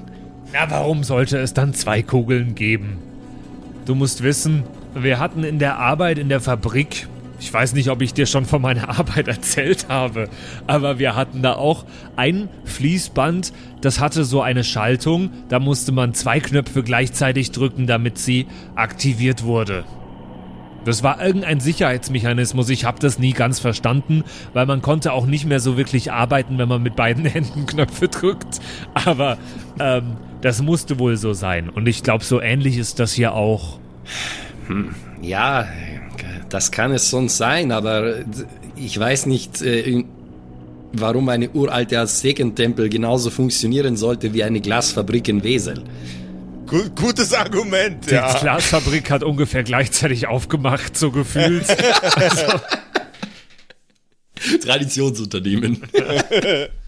Na, warum sollte es dann zwei Kugeln geben? Du musst wissen, wir hatten in der Arbeit in der Fabrik, ich weiß nicht, ob ich dir schon von meiner Arbeit [laughs] erzählt habe, aber wir hatten da auch ein Fließband, das hatte so eine Schaltung, da musste man zwei Knöpfe gleichzeitig drücken, damit sie aktiviert wurde. Das war irgendein Sicherheitsmechanismus, ich habe das nie ganz verstanden, weil man konnte auch nicht mehr so wirklich arbeiten, wenn man mit beiden [laughs] Händen Knöpfe drückt. Aber ähm, das musste wohl so sein. Und ich glaube, so ähnlich ist das hier auch. Ja, das kann es sonst sein, aber ich weiß nicht, äh, warum eine uralte Aztekentempel genauso funktionieren sollte wie eine Glasfabrik in Wesel. Gu- gutes Argument, Die ja. Glasfabrik hat ungefähr gleichzeitig aufgemacht, so gefühlt. [laughs] Traditionsunternehmen. [laughs]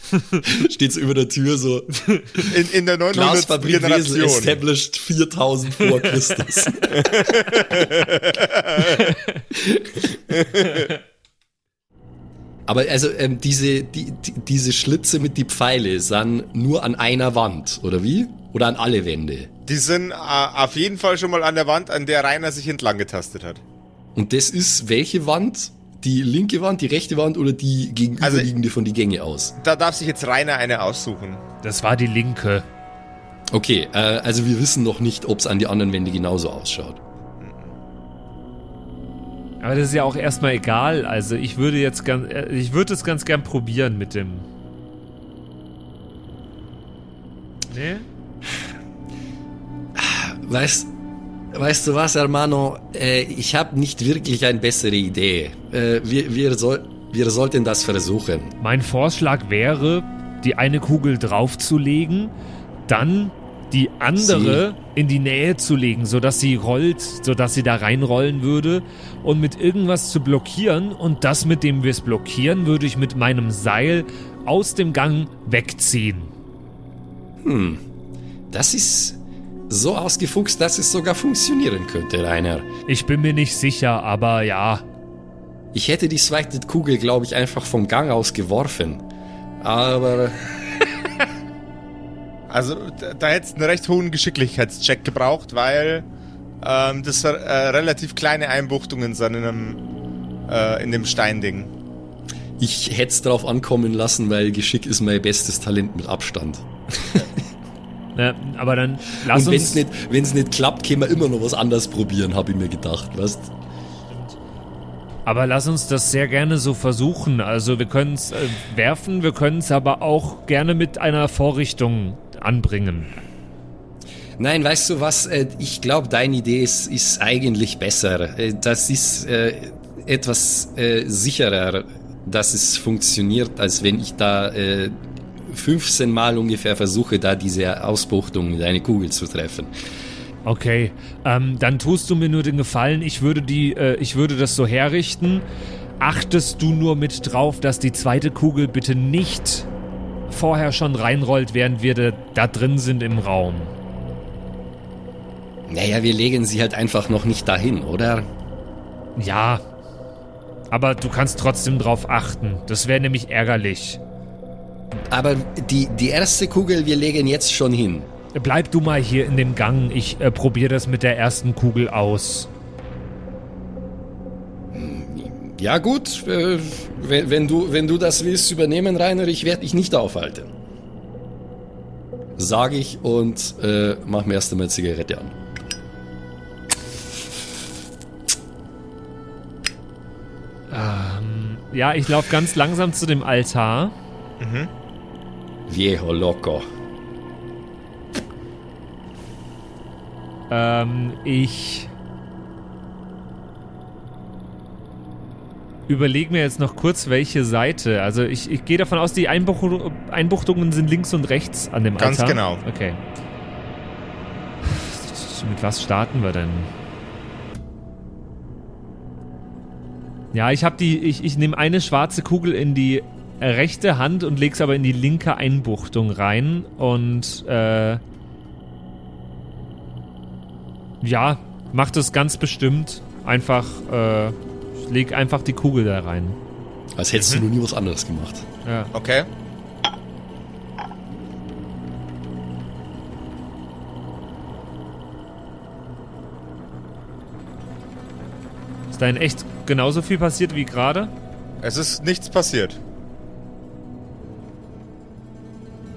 [laughs] Steht so über der Tür so, In, in der 900. Glasfabrik Wesel Generation. established 4000 vor Christus. Aber also ähm, diese, die, die, diese Schlitze mit die Pfeile sind nur an einer Wand, oder wie? Oder an alle Wände? Die sind äh, auf jeden Fall schon mal an der Wand, an der Rainer sich entlang getastet hat. Und das ist welche Wand? Die linke Wand, die rechte Wand oder die gegenüberliegende von die Gänge aus? Da darf sich jetzt Rainer eine aussuchen. Das war die linke. Okay, äh, also wir wissen noch nicht, ob es an die anderen Wände genauso ausschaut. Aber das ist ja auch erstmal egal. Also ich würde jetzt ganz, äh, ich würde es ganz gern probieren mit dem. Nee? Weißt, weißt du was, Hermano? Äh, ich habe nicht wirklich eine bessere Idee. Äh, wir, wir, soll, wir sollten das versuchen. Mein Vorschlag wäre, die eine Kugel draufzulegen, dann die andere in die Nähe zu legen, sodass sie rollt, sodass sie da reinrollen würde und mit irgendwas zu blockieren und das, mit dem wir es blockieren, würde ich mit meinem Seil aus dem Gang wegziehen. Das ist, so ausgefuchst, dass es sogar funktionieren könnte, Rainer. Ich bin mir nicht sicher, aber ja. Ich hätte die zweite Kugel, glaube ich, einfach vom Gang aus geworfen. Aber [laughs] Also da, da hätte es einen recht hohen Geschicklichkeitscheck gebraucht, weil ähm, das äh, relativ kleine Einbuchtungen sind in, einem, äh, in dem Steinding. ich hätte es drauf ankommen lassen, weil Geschick ist mein bestes Talent mit Abstand. [laughs] Ne, aber dann lass Und wenn uns. es nicht, wenn's nicht klappt, können wir immer noch was anderes probieren, habe ich mir gedacht. Weißt? Aber lass uns das sehr gerne so versuchen. Also wir können es äh, werfen, wir können es aber auch gerne mit einer Vorrichtung anbringen. Nein, weißt du was? Äh, Ich glaube, deine Idee ist, ist eigentlich besser. Äh, Das ist äh, etwas äh, sicherer, dass es funktioniert, als wenn ich da äh, 15 Mal ungefähr versuche, da diese Ausbuchtung mit einer Kugel zu treffen. Okay, ähm, dann tust du mir nur den Gefallen, ich würde die, äh, ich würde das so herrichten. Achtest du nur mit drauf, dass die zweite Kugel bitte nicht vorher schon reinrollt, während wir da, da drin sind im Raum. Naja, wir legen sie halt einfach noch nicht dahin, oder? Ja. Aber du kannst trotzdem drauf achten. Das wäre nämlich ärgerlich. Aber die, die erste Kugel, wir legen jetzt schon hin. Bleib du mal hier in dem Gang. Ich äh, probiere das mit der ersten Kugel aus. Ja gut, äh, wenn, wenn, du, wenn du das willst übernehmen, Rainer, ich werde dich nicht aufhalten. Sag ich und äh, mach mir erst einmal Zigarette an. Ja, ich laufe ganz langsam zu dem Altar. Viejo loco. Ähm, ich überlege mir jetzt noch kurz, welche Seite. Also ich, ich gehe davon aus, die Einbuch Einbuchtungen sind links und rechts an dem Ganz Altar. genau. Okay. Mit was starten wir denn? Ja, ich habe die, ich, ich nehme eine schwarze Kugel in die rechte Hand und leg's aber in die linke Einbuchtung rein und äh, ja, mach das ganz bestimmt. Einfach, äh, ich leg einfach die Kugel da rein. Als hättest du noch nie was anderes gemacht. Ja. Okay. Ist da in echt genauso viel passiert wie gerade? Es ist nichts passiert.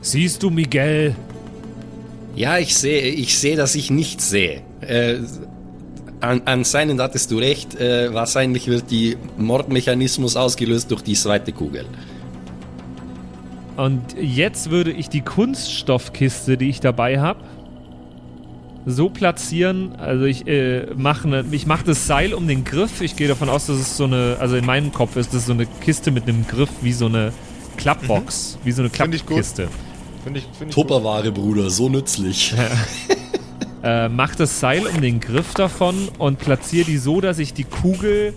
Siehst du, Miguel? Ja, ich sehe, ich sehe, dass ich nichts sehe. Äh, an, anscheinend hattest du recht. Äh, wahrscheinlich wird die Mordmechanismus ausgelöst durch die zweite Kugel. Und jetzt würde ich die Kunststoffkiste, die ich dabei habe, so platzieren. Also ich äh, mache ne, ich mache das Seil um den Griff. Ich gehe davon aus, dass es so eine, also in meinem Kopf ist das so eine Kiste mit einem Griff wie so eine Klappbox, wie so eine Find ich gut. Klappkiste. Finde ich, find ich gut. Tupperware, Bruder, so nützlich. [laughs] Äh, mach das Seil um den Griff davon und platziere die so, dass ich die Kugel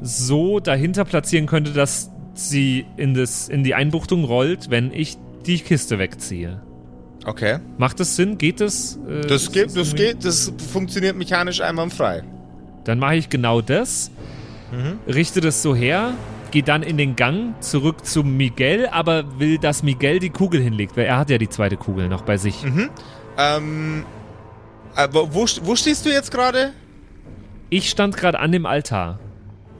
so dahinter platzieren könnte, dass sie in, das, in die Einbuchtung rollt, wenn ich die Kiste wegziehe. Okay. Macht das Sinn? Geht das? Äh, Das geht, das irgendwie- geht, das funktioniert mechanisch einwandfrei. Dann mache ich genau das, richte das so her, gehe dann in den Gang zurück zu Miguel, aber will, dass Miguel die Kugel hinlegt, weil er hat ja die zweite Kugel noch bei sich. Ähm, aber wo, wo stehst du jetzt gerade? Ich stand gerade an dem Altar.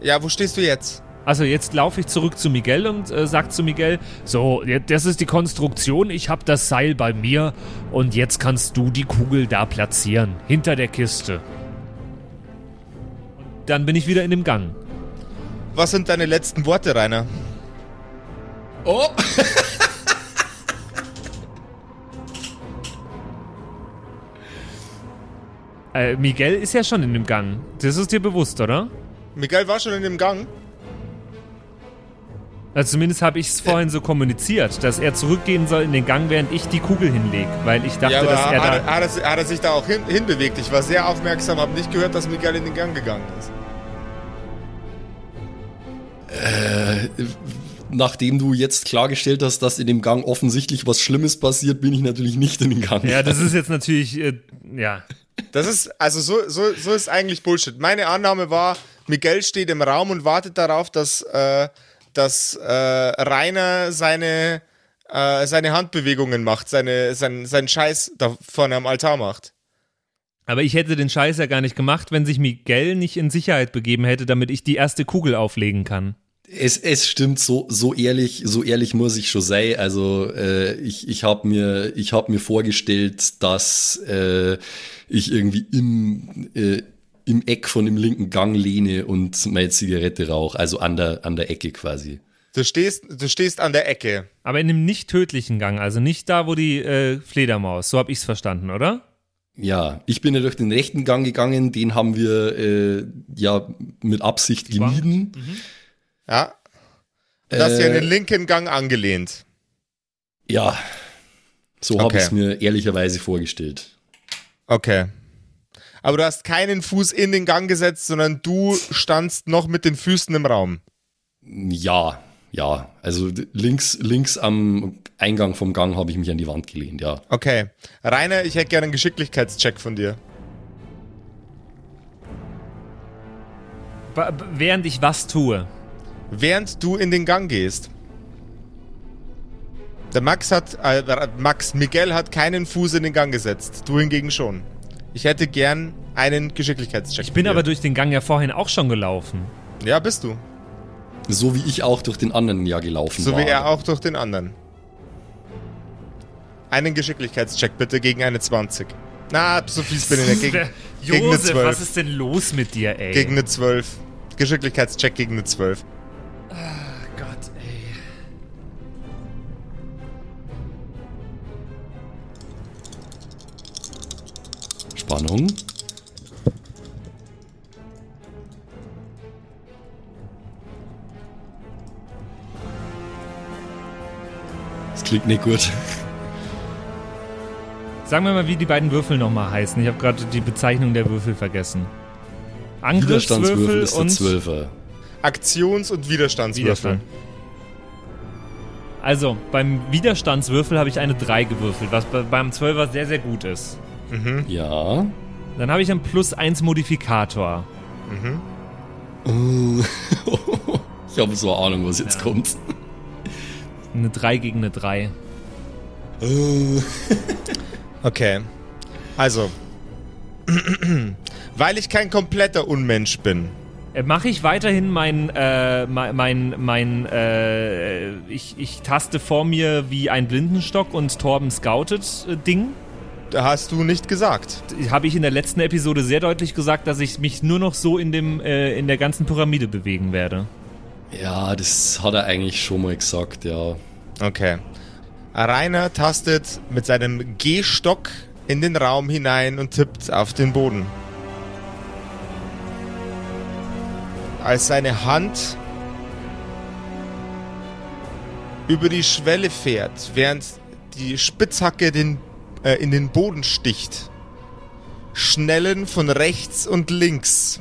Ja, wo stehst du jetzt? Also jetzt laufe ich zurück zu Miguel und äh, sag zu Miguel, so, das ist die Konstruktion, ich habe das Seil bei mir und jetzt kannst du die Kugel da platzieren, hinter der Kiste. Und dann bin ich wieder in dem Gang. Was sind deine letzten Worte, Rainer? Oh! [laughs] Äh, Miguel ist ja schon in dem Gang. Das ist dir bewusst, oder? Miguel war schon in dem Gang. Also zumindest habe ich es vorhin so kommuniziert, dass er zurückgehen soll in den Gang, während ich die Kugel hinlege, weil ich dachte, ja, aber dass er hat, da... hat, er, hat er sich da auch hin, hinbewegt? Ich war sehr aufmerksam, habe nicht gehört, dass Miguel in den Gang gegangen ist. Nachdem du jetzt klargestellt hast, dass in dem Gang offensichtlich was Schlimmes passiert, bin ich natürlich nicht in den Gang. Ja, das ist jetzt natürlich, äh, ja. Das ist, also so, so, so ist eigentlich Bullshit. Meine Annahme war, Miguel steht im Raum und wartet darauf, dass, äh, dass äh, Rainer seine, äh, seine Handbewegungen macht, seine, sein, seinen Scheiß da vorne am Altar macht. Aber ich hätte den Scheiß ja gar nicht gemacht, wenn sich Miguel nicht in Sicherheit begeben hätte, damit ich die erste Kugel auflegen kann. Es, es stimmt, so, so ehrlich, so ehrlich muss ich schon sein. Also äh, ich, ich habe mir, ich hab mir vorgestellt, dass äh, ich irgendwie im, äh, im Eck von dem linken Gang lehne und meine Zigarette rauche, also an der, an der Ecke quasi. Du stehst, du stehst an der Ecke. Aber in einem nicht tödlichen Gang, also nicht da, wo die äh, Fledermaus, so habe ich es verstanden, oder? Ja, ich bin ja durch den rechten Gang gegangen, den haben wir äh, ja mit Absicht gemieden. Mhm. Ja. Das ist ja Äh, an den linken Gang angelehnt. Ja, so habe Okay. ich es mir ehrlicherweise vorgestellt. Okay. Aber du hast keinen Fuß in den Gang gesetzt, sondern du standst noch mit den Füßen im Raum. Ja, ja, also links, links am Eingang vom Gang habe ich mich an die Wand gelehnt, ja. Okay. Rainer, ich hätte gerne einen Geschicklichkeitscheck von dir. Ba- b- Während ich was tue. Während du in den Gang gehst. Der Max hat, äh, Max, Miguel hat keinen Fuß in den Gang gesetzt. Du hingegen schon. Ich hätte gern einen Geschicklichkeitscheck. Ich bin von aber durch den Gang ja vorhin auch schon gelaufen. Ja, bist du. So wie ich auch durch den anderen ja gelaufen So war. wie er auch durch den anderen. Einen Geschicklichkeitscheck bitte gegen eine 20. Na, so fies bin ich nicht. Gegen, [laughs] gegen eine Josef, was 12. ist denn los mit dir, ey? Gegen eine 12. Geschicklichkeitscheck gegen eine 12. Gott, ey. Spannung. Klingt nicht gut. Sagen wir mal, wie die beiden Würfel nochmal heißen. Ich habe gerade die Bezeichnung der Würfel vergessen. Widerstandswürfel Angriffswürfel ist der und Zwölfer. Aktions- und Widerstandswürfel. Widerstand. Also, beim Widerstandswürfel habe ich eine 3 gewürfelt, was bei, beim 12er sehr, sehr gut ist. Ja. Dann habe ich einen plus 1 Modifikator. [laughs] Ich habe so eine Ahnung, was jetzt Ja. kommt. Eine 3 gegen eine 3. [laughs] Okay. Also. [clears throat] Weil ich kein kompletter Unmensch bin. Äh, Mache ich weiterhin mein, äh, mein, mein, äh, ich, ich taste vor mir wie ein Blindenstock und Torben scoutet äh, Ding? Da hast du nicht gesagt. Habe ich in der letzten Episode sehr deutlich gesagt, dass ich mich nur noch so in, dem, äh, in der ganzen Pyramide bewegen werde. Ja, das hat er eigentlich schon mal gesagt, ja. Okay. Rainer tastet mit seinem Gehstock in den Raum hinein und tippt auf den Boden. Als seine Hand über die Schwelle fährt, während die Spitzhacke den, äh, in den Boden sticht, schnellen von rechts und links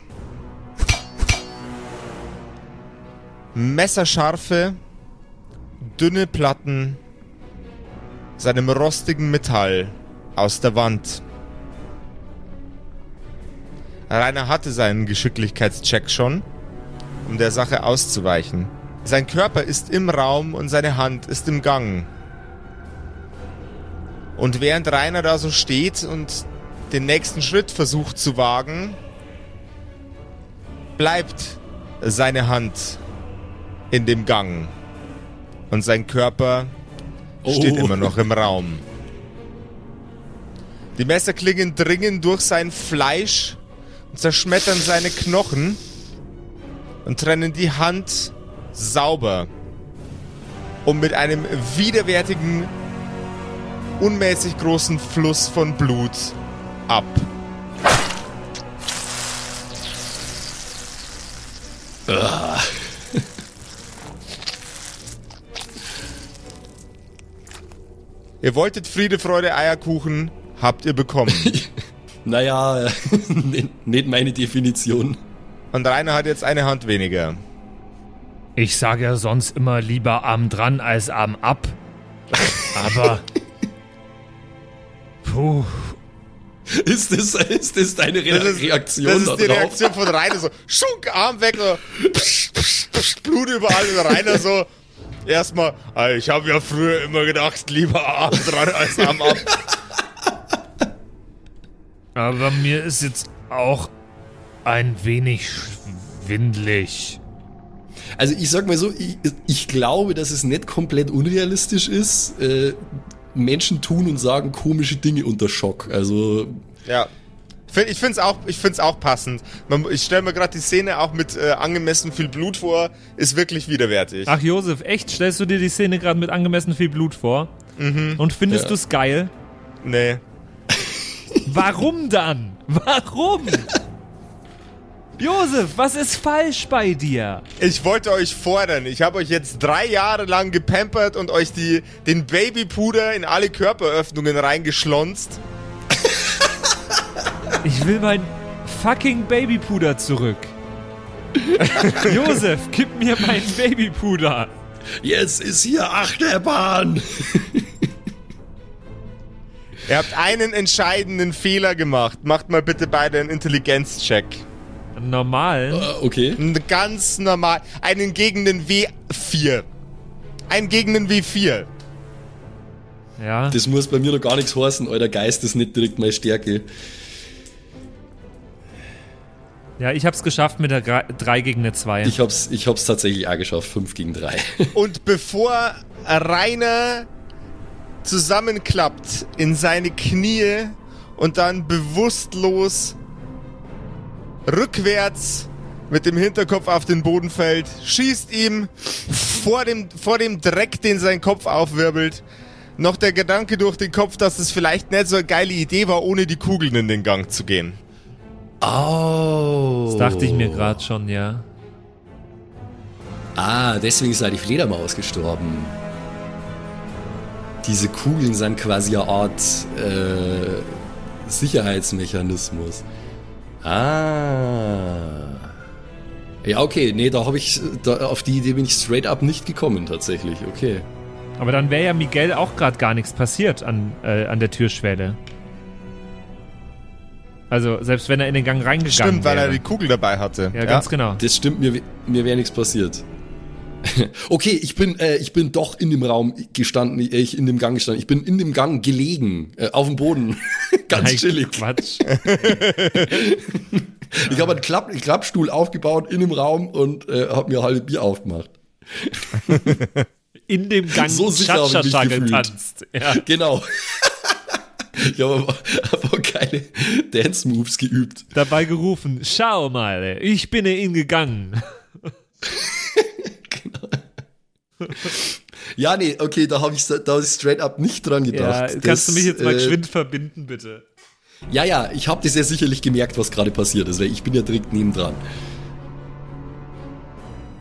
messerscharfe, dünne Platten seinem rostigen Metall aus der Wand. Rainer hatte seinen Geschicklichkeitscheck schon, um der Sache auszuweichen. Sein Körper ist im Raum und seine Hand ist im Gang. Und während Rainer da so steht und den nächsten Schritt versucht zu wagen, bleibt seine Hand in dem Gang. Und sein Körper steht Oh. immer noch im Raum. Die Messerklingen dringen durch sein Fleisch und zerschmettern seine Knochen und trennen die Hand sauber, um mit einem widerwärtigen, unmäßig großen Fluss von Blut ab. Ihr wolltet Friede, Freude, Eierkuchen, habt ihr bekommen. [laughs] Naja, [laughs] nicht meine Definition. Und Rainer hat jetzt eine Hand weniger. Ich sage ja sonst immer lieber Arm dran als Arm ab. [laughs] Aber. Puh. Ist das, ist das deine Re Das ist, Reaktion das ist da die drauf? Reaktion von Rainer so, schunk, Arm weg, so, psch, psch, psch, Blut überall und Rainer so, erstmal, "Ah, ich habe ja früher immer gedacht, lieber Arm dran als Arm ab. Aber mir ist jetzt auch ein wenig schwindlig. Also ich sag mal so, ich, ich glaube, dass es nicht komplett unrealistisch ist. Äh, Menschen tun und sagen komische Dinge unter Schock. Also Ja. Ich finde es auch, ich find's auch passend. Ich stelle mir gerade die Szene auch mit äh, angemessen viel Blut vor, ist wirklich widerwärtig. Ach, Josef, echt? Stellst du dir die Szene gerade mit angemessen viel Blut vor? Und findest Ja. du's geil? Nee. [laughs] Warum dann? Warum? Josef, was ist falsch bei dir? Ich wollte euch fordern. Ich habe euch jetzt drei Jahre lang gepampert und euch die, den Babypuder in alle Körperöffnungen reingeschlonzt. Ich will mein fucking Babypuder zurück. [laughs] Josef, gib mir mein Babypuder. jetzt ist hier Achterbahn. Ihr habt einen entscheidenden Fehler gemacht. Macht mal bitte beide einen Intelligenzcheck. Normal. Äh, okay. Ganz normal. Einen gegen den W4. Einen gegen den W4. Ja. Das muss bei mir noch gar nichts heißen. Euer Geist ist nicht direkt meine Stärke. Ja, ich hab's geschafft mit der 3 gegen eine 2. Ich hab's, ich hab's tatsächlich auch geschafft. 5 gegen 3. [laughs] Und bevor Rainer zusammenklappt in seine Knie und dann bewusstlos rückwärts mit dem Hinterkopf auf den Boden fällt, schießt ihm vor dem, vor dem Dreck, den sein Kopf aufwirbelt, noch der Gedanke durch den Kopf, dass es vielleicht nicht so eine geile Idee war, ohne die Kugeln in den Gang zu gehen. Oh. Das dachte ich mir gerade schon, ja. Ah, deswegen ist da die Fledermaus gestorben. Diese Kugeln sind quasi eine Art äh, Sicherheitsmechanismus. Ah. Ja, okay, nee, da habe ich, da, auf die Idee bin ich straight up nicht gekommen, tatsächlich, okay. Aber dann wäre ja Miguel auch gerade gar nichts passiert an, äh, an der Türschwelle. Also, selbst wenn er in den Gang reingegangen Stimmt, weil wäre. er die Kugel dabei hatte. ja, ganz genau. Das stimmt, mir, mir wäre nichts passiert. [laughs] okay, ich bin, äh, ich bin doch in dem Raum gestanden, äh, ich in dem Gang gestanden. Ich bin in dem Gang gelegen, äh, auf dem Boden. [laughs] Ganz Nein, chillig. Quatsch. [laughs] Ich habe einen, Klapp, einen Klappstuhl aufgebaut in dem Raum und äh, habe mir halbe Bier aufgemacht. In dem Gang So sicher hab ich mich gefühlt. Ja. Genau. Ich habe aber, keine Dance-Moves geübt. Dabei gerufen, schau mal, ich bin in gegangen. [laughs] Ja, nee, okay, da habe ich, da hab ich straight up nicht dran Ja, gedacht. kannst Das, du mich jetzt mal äh, geschwind verbinden, bitte? Ja, ja, ich habe das ja sicherlich gemerkt, was gerade passiert ist, weil ich bin ja direkt nebendran.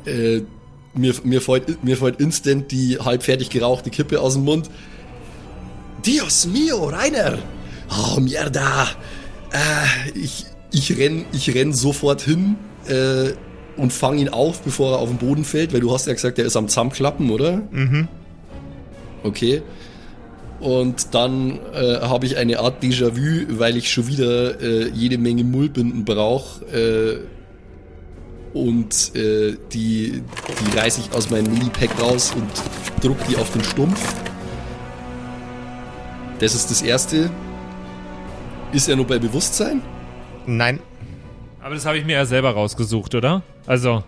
Äh, mir, mir, fällt, mir fällt instant die halb fertig gerauchte Kippe aus dem Mund. Dios mio, Rainer! Oh, mierda! Äh, ich, ich renn, ich renn sofort hin äh, und fang ihn auf, bevor er auf den Boden fällt, weil du hast ja gesagt, er ist am Zusammenklappen, oder? Mhm. Okay. Und dann äh, habe ich eine Art Déjà-vu, weil ich schon wieder äh, jede Menge Mullbinden brauche. Äh, und äh, die, die reiße ich aus meinem Mini-Pack raus und druck die auf den Stumpf. Das ist das Erste. Ist er nur bei Bewusstsein? Nein. Aber das habe ich mir ja selber rausgesucht, oder? Also,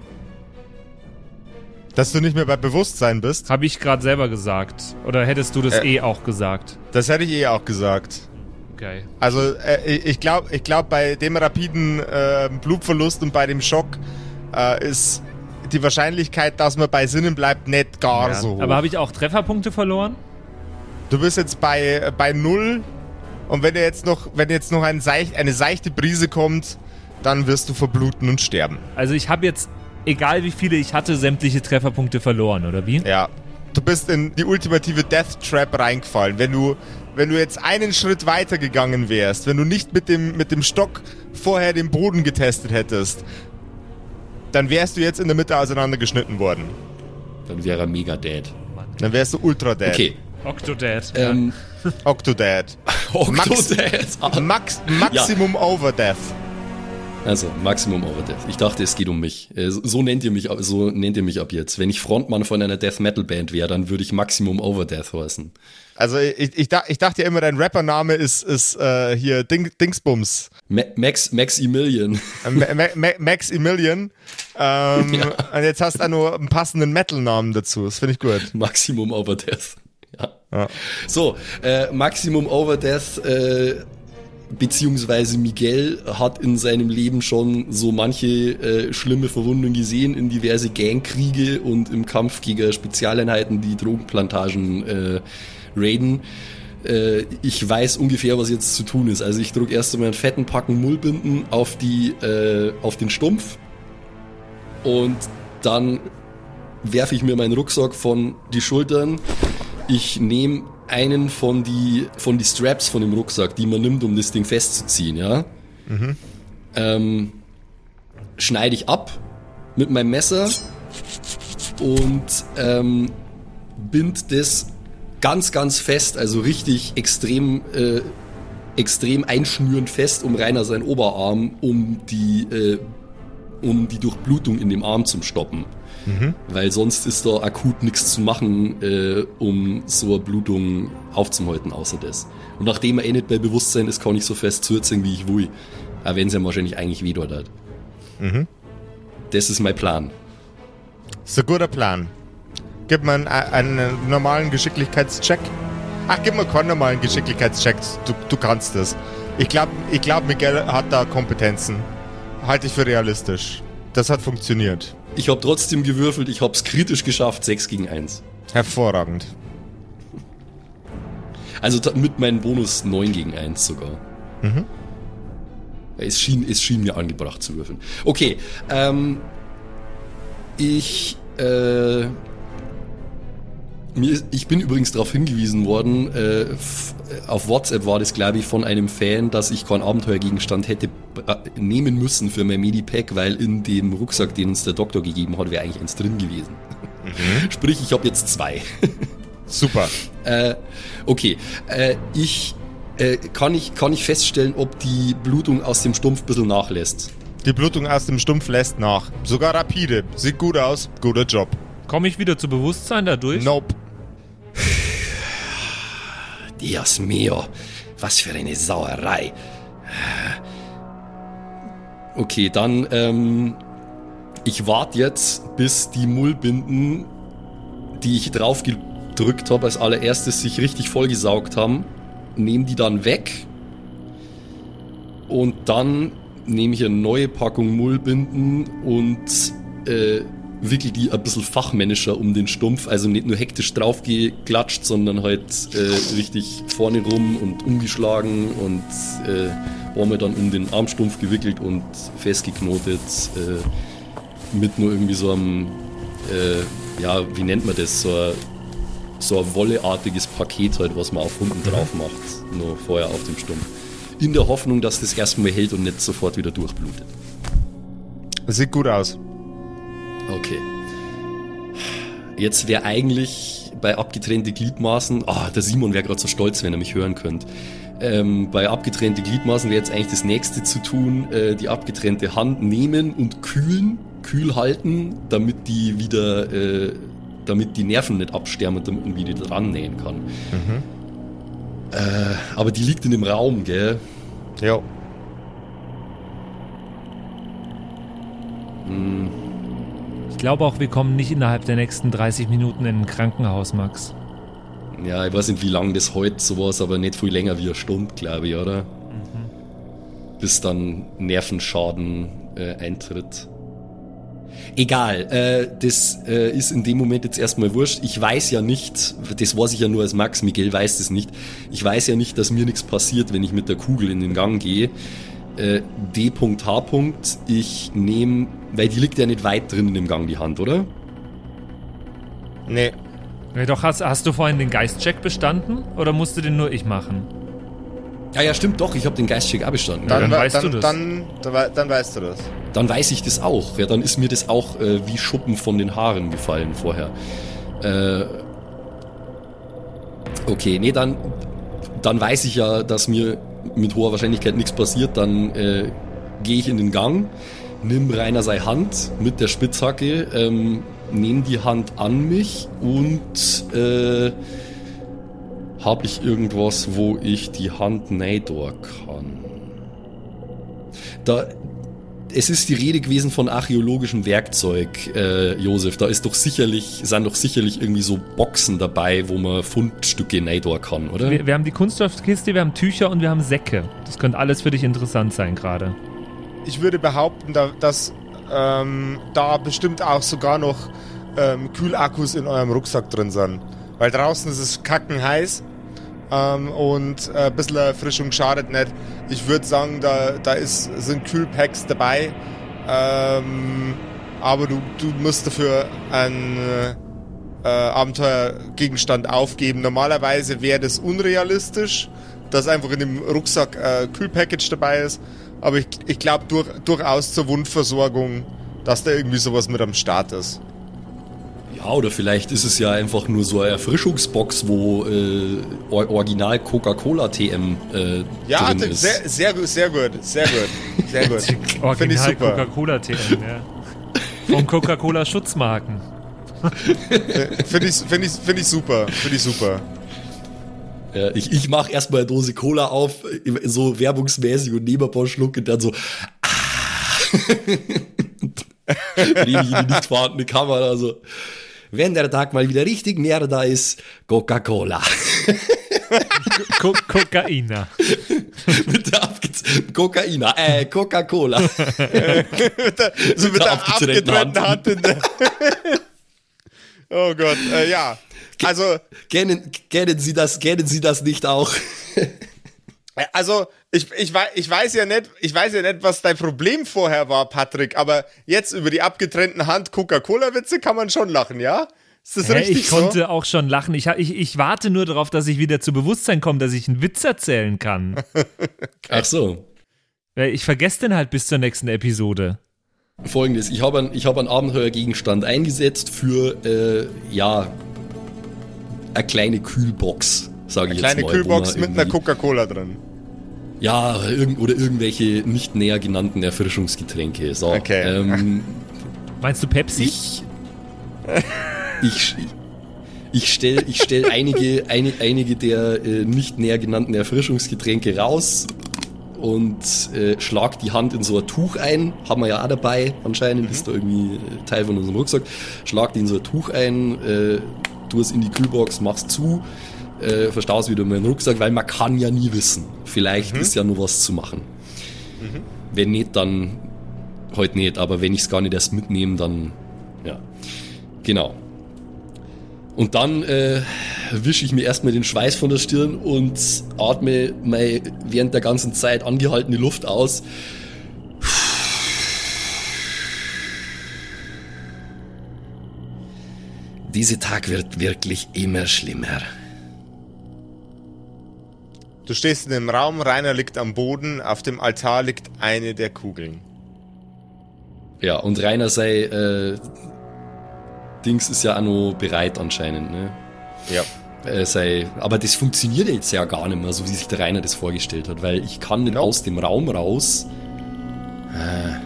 Dass du nicht mehr bei Bewusstsein bist, habe ich gerade selber gesagt. Oder hättest du das Äh. eh auch gesagt? das hätte ich eh auch gesagt. Okay. Also äh, ich glaube, ich glaub, bei dem rapiden äh, Blutverlust und bei dem Schock äh, ist die Wahrscheinlichkeit, dass man bei Sinnen bleibt, nicht gar Ja. so hoch. Aber habe ich auch Trefferpunkte verloren? Du bist jetzt bei, bei null und wenn jetzt noch, wenn jetzt noch ein seich, eine seichte Brise kommt, dann wirst du verbluten und sterben. Also ich habe jetzt, egal wie viele ich hatte, sämtliche Trefferpunkte verloren, oder wie? Ja. Du bist in die ultimative Death Trap reingefallen. Wenn du, wenn du jetzt einen Schritt weiter gegangen wärst, wenn du nicht mit dem, mit dem Stock vorher den Boden getestet hättest, dann wärst du jetzt in der Mitte auseinandergeschnitten worden. Dann wäre er mega dead. Dann wärst du ultra dead. Okay. Octodad. Ähm, Octodad. [laughs] Octodad. Max, Maximum Overdeath. Also, Maximum Overdeath. Ich dachte, es geht um mich. Äh, So nennt ihr mich, so nennt ihr mich ab jetzt. Wenn ich Frontmann von einer Death Metal Band wäre, dann würde ich Maximum Overdeath heißen. Also ich, ich, ich dachte ja immer, dein Rappername ist, ist äh, hier Ding, Dingsbums. Ma Max, Maximilian. Äh, Ma Ma Ma Max Emilion. Ähm, [laughs] Und jetzt hast du auch nur einen passenden Metal-Namen dazu. Das finde ich gut. Maximum Overdeath. So, äh, Maximum Overdeath, äh, beziehungsweise Miguel hat in seinem Leben schon so manche äh, schlimme Verwundungen gesehen in diverse Gangkriege und im Kampf gegen Spezialeinheiten, die Drogenplantagen äh, raiden. Äh, ich weiß ungefähr, was jetzt zu tun ist. Also ich drücke erst einmal einen fetten Packen Mullbinden auf, die, äh, auf den Stumpf und dann werfe ich mir meinen Rucksack von die Schultern. Ich nehme einen von die, von die Straps von dem Rucksack, die man nimmt, um das Ding festzuziehen, ja. Ähm, schneide ich ab mit meinem Messer und ähm, bind das ganz, ganz fest, also richtig extrem, äh, extrem einschnürend fest um Rainer seinen Oberarm, um die, äh, um die Durchblutung in dem Arm zu stoppen. Weil sonst ist da akut nichts zu machen, äh, um so eine Blutung aufzuhalten, außer das. Und nachdem er eh nicht bei Bewusstsein ist, kann ich so fest zurzeln, wie ich will. Auch wenn es ihm wahrscheinlich eigentlich weh dort hat. Das ist mein Plan. Ein guter Plan. Gib mir einen, einen normalen Geschicklichkeitscheck. Ach, gib mir keinen normalen Geschicklichkeitscheck. Du, du kannst das. Ich glaube, ich glaub, Miguel hat da Kompetenzen. Halte ich für realistisch. Das hat funktioniert. Ich habe trotzdem gewürfelt, ich habe es kritisch geschafft, 6 gegen 1. Hervorragend. Also mit meinem Bonus 9 gegen 1 sogar. Es, schien, es schien mir angebracht zu würfeln. Okay, ähm, ich, äh, mir, ich bin übrigens darauf hingewiesen worden, äh, f- auf WhatsApp war das, glaube ich, von einem Fan, dass ich keinen Abenteuergegenstand hätte äh, nehmen müssen für mein Medipack, weil in dem Rucksack, den uns der Doktor gegeben hat, wäre eigentlich eins drin gewesen. [laughs] Sprich, ich habe jetzt zwei. [laughs] Super. Äh, okay, äh, ich äh, kann ich kann ich feststellen, ob die Blutung aus dem Stumpf ein bisschen nachlässt. Die Blutung aus dem Stumpf lässt nach. Sogar rapide. Sieht gut aus. Guter Job. Komme ich wieder zu Bewusstsein dadurch? Nope. Dios mio, was für eine Sauerei. Okay, dann ähm, ich warte jetzt, bis die Mullbinden, die ich drauf gedrückt habe, als allererstes sich richtig vollgesaugt haben, nehme die dann weg und dann nehme ich eine neue Packung Mullbinden und äh, wickel die ein bisschen fachmännischer um den Stumpf, also nicht nur hektisch draufgeklatscht, sondern halt äh, richtig vorne rum und umgeschlagen und äh, wir dann um den Armstumpf gewickelt und festgeknotet äh, mit nur irgendwie so einem, äh, ja, wie nennt man das, so ein, so ein wolleartiges Paket halt, was man auf unten drauf macht, nur vorher auf dem Stumpf. In der Hoffnung, dass das erstmal hält und nicht sofort wieder durchblutet. Das sieht gut aus. Okay. Jetzt wäre eigentlich bei abgetrennte Gliedmaßen, ah, der Simon wäre gerade so stolz, wenn er mich hören könnte. Ähm, bei abgetrennte Gliedmaßen wäre jetzt eigentlich das nächste zu tun, äh, die abgetrennte Hand nehmen und kühlen, kühl halten, damit die wieder, äh, damit die Nerven nicht absterben und damit man wieder dran nähen kann. Äh, aber die liegt in dem Raum, gell? Jo. Ich glaube auch, wir kommen nicht innerhalb der nächsten 30 Minuten in ein Krankenhaus, Max. Ja, ich weiß nicht, wie lange das heute so war, aber nicht viel länger wie eine Stunde, glaube ich, oder? Bis dann Nervenschaden äh, eintritt. Egal, äh, das äh, ist in dem Moment jetzt erstmal wurscht. Ich weiß ja nicht, das weiß ich ja nur als Max, Miguel weiß das nicht. Ich weiß ja nicht, dass mir nichts passiert, wenn ich mit der Kugel in den Gang gehe. Äh, D.H. Ich nehme, weil die liegt ja nicht weit drin in dem Gang, die Hand, oder? Nee. Ja, doch, hast, hast du vorhin den Geistcheck bestanden oder musste den nur ich machen? Ja, ja, stimmt doch, ich habe den Geistcheck abgestanden. Dann, dann we- weißt dann, du das. Dann, dann, dann weißt du das. Dann weiß ich das auch. Ja, dann ist mir das auch äh, wie Schuppen von den Haaren gefallen vorher. Äh, okay, nee, dann, dann weiß ich ja, dass mir mit hoher Wahrscheinlichkeit nichts passiert. Dann äh, gehe ich in den Gang, nimm Rainer sei Hand mit der Spitzhacke, ähm, nehme die Hand an mich und äh, habe ich irgendwas, wo ich die Hand neidor kann. Da, es ist die Rede gewesen von archäologischem Werkzeug, äh, Josef. Da ist doch sicherlich, sind doch sicherlich irgendwie so Boxen dabei, wo man Fundstücke neidor kann, oder? Wir, wir haben die Kunststoffkiste, wir haben Tücher und wir haben Säcke. Das könnte alles für dich interessant sein gerade. Ich würde behaupten, da, dass ähm, da bestimmt auch sogar noch ähm, Kühlakkus in eurem Rucksack drin sind. Weil draußen ist es kacken heiß ähm, und äh, ein bisschen Erfrischung schadet nicht. Ich würde sagen, da, da ist, sind Kühlpacks dabei. Ähm, aber du, du musst dafür einen äh, Abenteuergegenstand aufgeben. Normalerweise wäre das unrealistisch, dass einfach in dem Rucksack äh, Kühlpackage dabei ist. Aber ich, ich glaube durch, durchaus zur Wundversorgung, dass da irgendwie sowas mit am Start ist. Ja, oder vielleicht ist es ja einfach nur so eine Erfrischungsbox, wo äh, Or- Original Coca-Cola TM äh, Ja, drin ist. sehr, sehr, gut, sehr gut, sehr gut, sehr gut. [laughs] Original super. Coca-Cola TM, ja. Von Coca-Cola Schutzmarken. [laughs] Finde ich, finde ich, finde ich super, finde ich super. Ja, ich ich mache erstmal eine Dose Cola auf, so werbungsmäßig und nehme ein paar Schluck und dann so. Ah. [laughs] Nehme ich in die nicht vorhandene Kamera. So. Wenn der Tag mal wieder richtig näher da ist, Coca-Cola. [laughs] Co Kokaina. [laughs] mit der Kokaina, äh, Coca-Cola. [laughs] mit der, so mit der der abgetrennten abgetrennten Hand der. oh Gott, äh, ja. Also, kennen, kennen Sie das, kennen Sie das nicht auch? Äh, also ich, ich, ich weiß ja nicht, ich weiß ja nicht, was dein Problem vorher war, Patrick, aber jetzt über die abgetrennten Hand Coca-Cola-Witze kann man schon lachen, ja? Ist das Hä, richtig ich so? konnte auch schon lachen. Ich, ich, ich warte nur darauf, dass ich wieder zu Bewusstsein komme, dass ich einen Witz erzählen kann. [laughs] Ach so. Weil ich vergesse den halt bis zur nächsten Episode. Folgendes, ich habe einen, ich habe einen Abenteuergegenstand eingesetzt für, äh, ja, eine kleine Kühlbox, sage ich Kleine jetzt mal. Kühlbox wo mit man einer Coca-Cola drin. Ja, oder irgendwelche nicht näher genannten Erfrischungsgetränke. So, Okay. ähm, [laughs] Meinst du Pepsi? ich, ich, ich stelle ich stell einige, eine, einige der äh, nicht näher genannten Erfrischungsgetränke raus und äh, schlag die Hand in so ein Tuch ein. Haben wir ja auch dabei, anscheinend, ist da irgendwie Teil von unserem Rucksack. Schlag die in so ein Tuch ein, äh, tu es in die Kühlbox, mach's zu, äh, verstaus wieder in meinen Rucksack, weil man kann ja nie wissen. Vielleicht ist ja nur was zu machen. Wenn nicht, dann heute nicht, aber wenn ich es gar nicht erst mitnehme, dann ja. Genau. Und dann äh, wische ich mir erstmal den Schweiß von der Stirn und atme meine während der ganzen Zeit angehaltene Luft aus. Dieser Tag wird wirklich immer schlimmer. Du stehst in dem Raum, Rainer liegt am Boden, auf dem Altar liegt eine der Kugeln. Ja, und Rainer sei äh, Dings ist ja auch noch bereit anscheinend, ne? Ja. äh, sei, aber das funktioniert jetzt ja gar nicht mehr, so wie sich der Rainer das vorgestellt hat, weil ich kann den Nope. aus dem Raum raus. Äh,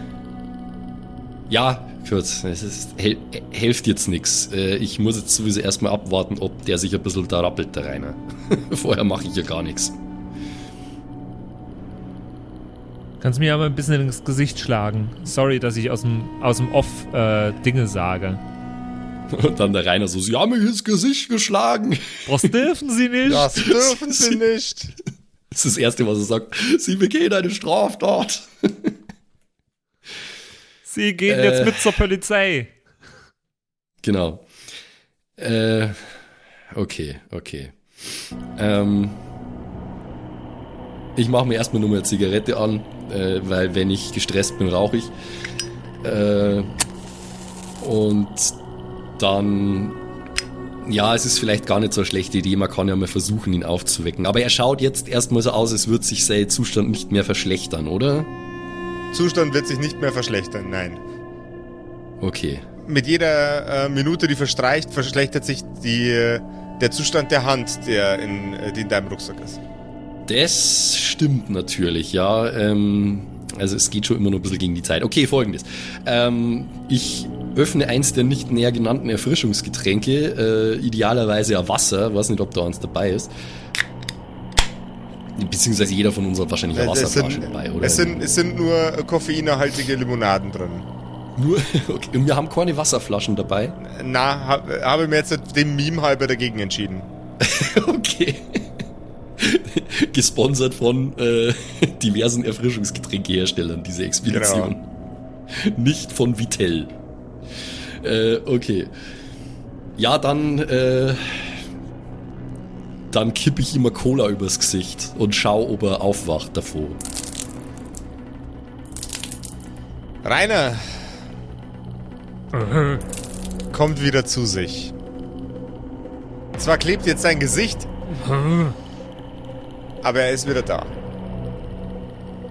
ja, kurz, es ist, hel hilft jetzt nichts. Äh, ich muss jetzt sowieso erstmal abwarten, ob der sich ein bisschen da rappelt, der Rainer. [laughs] Vorher mache ich ja gar nichts. Kannst mir aber ein bisschen ins Gesicht schlagen. Sorry, dass ich aus dem, aus dem Off äh, Dinge sage. Und dann der Rainer so, sie haben mich ins Gesicht geschlagen. Das dürfen Sie nicht. Das dürfen sie [laughs] nicht. Das ist das Erste, was er sagt. Sie begehen eine Straftat. [laughs] Sie gehen Äh. jetzt mit zur Polizei. Genau. Äh, okay, okay. Ähm, ich mache mir erstmal nur mal eine Zigarette an, äh, weil wenn ich gestresst bin, rauche ich. Äh, und dann Ja, es ist vielleicht gar nicht so eine schlechte Idee, man kann ja mal versuchen, ihn aufzuwecken. Aber er schaut jetzt erstmal so aus, als würde sich sein Zustand nicht mehr verschlechtern, oder? Zustand wird sich nicht mehr verschlechtern, nein. Okay. Mit jeder äh, Minute, die verstreicht, verschlechtert sich die, äh, der Zustand der Hand, der in, äh, die in deinem Rucksack ist. Das stimmt natürlich, ja. Ähm, also es geht schon immer noch ein bisschen gegen die Zeit. Okay, folgendes. Ähm, ich öffne eins der nicht näher genannten Erfrischungsgetränke, äh, idealerweise ein Wasser, weiß nicht, ob da eins dabei ist. Beziehungsweise jeder von uns hat wahrscheinlich eine Äh, Wasserflasche dabei, oder? Es sind, es sind nur koffeinhaltige Limonaden drin. Nur, [laughs] okay. Und wir haben keine Wasserflaschen dabei. Na, hab, habe mir jetzt dem Meme halber dagegen entschieden. [laughs] Okay. [laughs] Gesponsert von äh, [laughs] diversen Erfrischungsgetränkeherstellern, diese Expedition. Nicht von Vitell. Äh, okay. Ja, dann, äh, dann kippe ich ihm Cola übers Gesicht und schau, ob er aufwacht davor. Rainer kommt wieder zu sich. Zwar klebt jetzt sein Gesicht, aber er ist wieder da.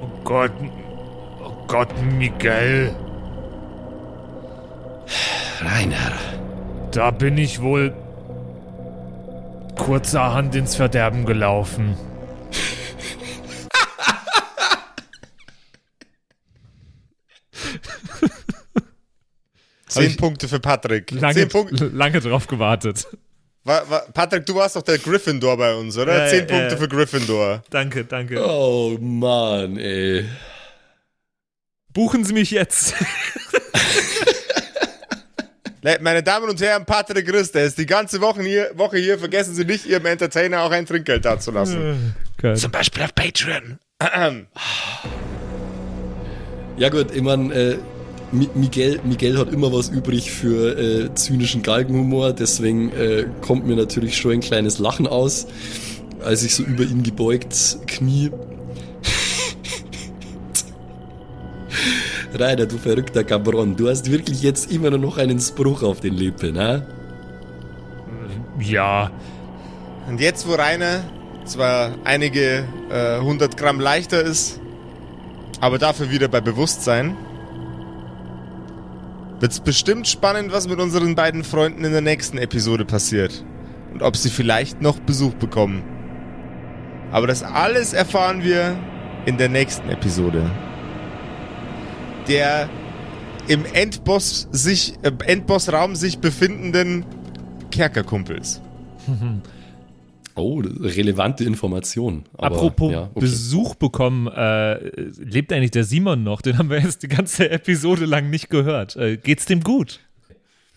Oh Gott. Oh Gott, Miguel. Rainer. Da bin ich wohl kurzerhand ins Verderben gelaufen. Zehn Punkte für Patrick. Lange, Zehn Punkte. lange drauf gewartet. Wa, wa, Patrick, du warst doch der Gryffindor bei uns, oder? Ja, Zehn ja, Punkte ja. für Gryffindor. Danke, danke. Oh Mann, ey. Buchen Sie mich jetzt. [laughs] Meine Damen und Herren, Patrick Riss, der ist die ganze Woche hier, Woche hier. Vergessen Sie nicht, Ihrem Entertainer auch ein Trinkgeld dazulassen. Gott. Zum Beispiel auf Patreon. [clears throat] Ja gut, ich mein, äh, Miguel, Miguel hat immer was übrig für äh, zynischen Galgenhumor, deswegen äh, kommt mir natürlich schon ein kleines Lachen aus, als ich so über ihn gebeugt knie. [laughs] Rainer, du verrückter Cabron, du hast wirklich jetzt immer nur noch einen Spruch auf den Lippen, ne? Ja, Und jetzt, wo Rainer zwar einige äh, 100 Gramm leichter ist, aber dafür wieder bei Bewusstsein, wird's bestimmt spannend, was mit unseren beiden Freunden in der nächsten Episode passiert. Und ob sie vielleicht noch Besuch bekommen. Aber das alles erfahren wir in der nächsten Episode. Der im Endboss sich, äh, Endbossraum sich befindenden Kerkerkumpels. [laughs] Oh, relevante Information. Aber, apropos ja, okay. Besuch bekommen, äh, lebt eigentlich der Simon noch? Den haben wir jetzt die ganze Episode lang nicht gehört. Äh, geht's dem gut?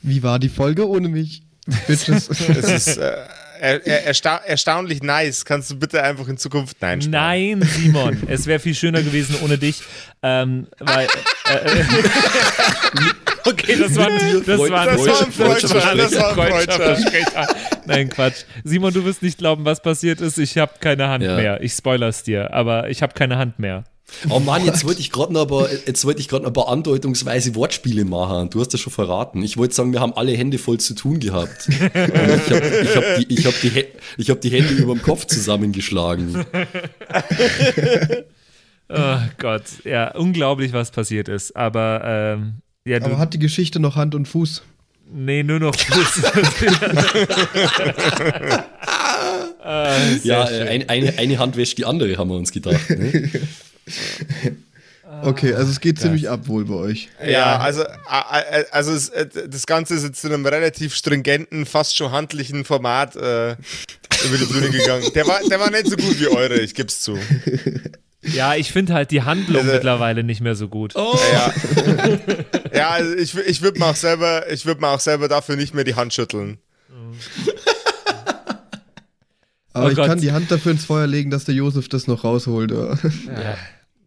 Wie war die Folge ohne mich? Bitches. [laughs] Es ist äh, er, er, ersta erstaunlich nice. Kannst du bitte einfach in Zukunft nein sparen? Nein, Simon, es wäre viel schöner gewesen ohne dich. Ähm, weil, äh, äh, [laughs] okay, das war, das war, Das war ein Freudscher, das war ein Freudscher. Versprecher. Nein, Quatsch. Simon, du wirst nicht glauben, was passiert ist. Ich habe keine Hand Ja. mehr. Ich spoiler's dir, aber ich habe keine Hand mehr. Oh Mann, jetzt wollte ich gerade noch, aber jetzt wollte ich gerade noch ein paar andeutungsweise Wortspiele machen. Du hast das schon verraten. Ich wollte sagen, wir haben alle Hände voll zu tun gehabt. Ich habe ich hab die, ich hab die, ich hab die Hände über dem Kopf zusammengeschlagen. [laughs] Oh Gott, ja, unglaublich, was passiert ist. Aber, ähm, ja, Aber hat die Geschichte noch Hand und Fuß? nee, nur noch Fuß. [laughs] Ah, Ja, äh, ein, eine, eine Hand wäscht die andere, haben wir uns gedacht. Ne? [laughs] Okay, also es geht ziemlich ab wohl bei euch. Ja, also, also es, äh, das Ganze ist jetzt in einem relativ stringenten, fast schon handlichen Format äh, über die Bühne gegangen. Der war, der war nicht so gut wie eure, ich geb's zu. [laughs] ja, ich finde halt die Handlung Also- mittlerweile nicht mehr so gut. Oh, Ja, [laughs] ja also ich, ich würde mir auch selber, ich würde mir auch selber dafür nicht mehr die Hand schütteln. Aber Oh ich Gott. kann die Hand dafür ins Feuer legen, dass der Josef das noch rausholt. Ja.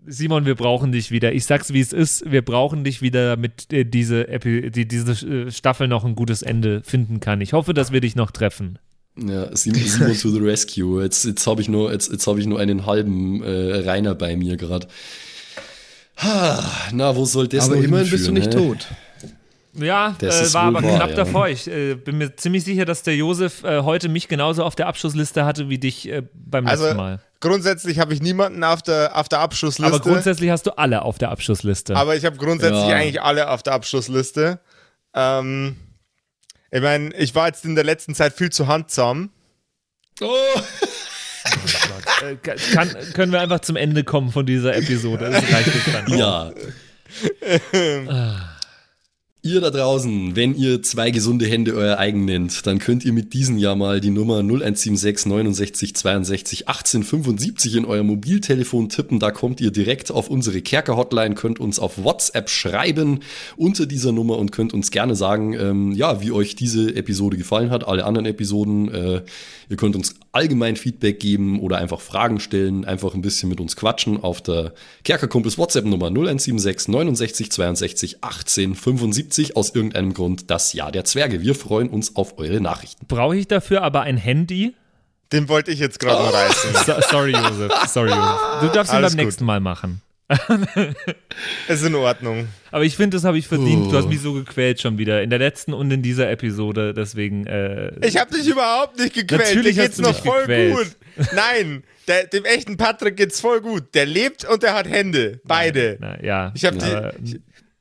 Simon, wir brauchen dich wieder. Ich sag's, wie es ist. Wir brauchen dich wieder, damit äh, diese, Epi die, diese äh, Staffel noch ein gutes Ende finden kann. Ich hoffe, dass wir dich noch treffen. Ja, Simon, Simon to the rescue. Jetzt, jetzt habe ich nur, jetzt, jetzt habe ich nur einen halben äh, Rainer bei mir gerade. Na, wo soll das Aber immerhin bist du nicht hä? tot. Ja, Das äh, ist war aber wahr, knapp ja. davor. Ich äh, bin mir ziemlich sicher, dass der Josef äh, heute mich genauso auf der Abschlussliste hatte wie dich äh, beim letzten Also Mal. grundsätzlich habe ich niemanden auf der, auf der Abschlussliste. Aber grundsätzlich hast du alle auf der Abschlussliste. Aber ich habe grundsätzlich Ja. eigentlich alle auf der Abschlussliste. Ähm, ich meine, ich war jetzt in der letzten Zeit viel zu handsam. Oh. äh, kann, können wir einfach zum Ende kommen von dieser Episode? Das reicht jetzt dann. Ja. [laughs] Ihr da draußen, wenn ihr zwei gesunde Hände euer eigen nennt, dann könnt ihr mit diesen ja mal die Nummer 0176 69 62 18 75 in euer Mobiltelefon tippen. Da kommt ihr direkt auf unsere Kerker-Hotline, könnt uns auf WhatsApp schreiben unter dieser Nummer und könnt uns gerne sagen, ähm, ja, wie euch diese Episode gefallen hat, alle anderen Episoden. Äh, ihr könnt uns allgemein Feedback geben oder einfach Fragen stellen, einfach ein bisschen mit uns quatschen auf der Kerkerkumpels WhatsApp-Nummer 0176 69 62 18 75 aus irgendeinem Grund das Jahr der Zwerge. Wir freuen uns auf eure Nachrichten. Brauche ich dafür aber ein Handy? Den wollte ich jetzt gerade noch [laughs] reißen. So, sorry, Josef. Sorry, Josef. Du darfst ihn Alles beim gut. nächsten Mal machen. [laughs] Ist in Ordnung. Aber ich finde, das habe ich verdient. Oh. Du hast mich so gequält schon wieder. In der letzten und in dieser Episode. Deswegen. Äh, Ich habe dich überhaupt nicht gequält. Natürlich Dir hast geht's du noch mich voll gequält. gut. Nein, der, dem echten Patrick geht's voll gut. Der lebt und der hat Hände. Beide. na, ja. Ich hab die-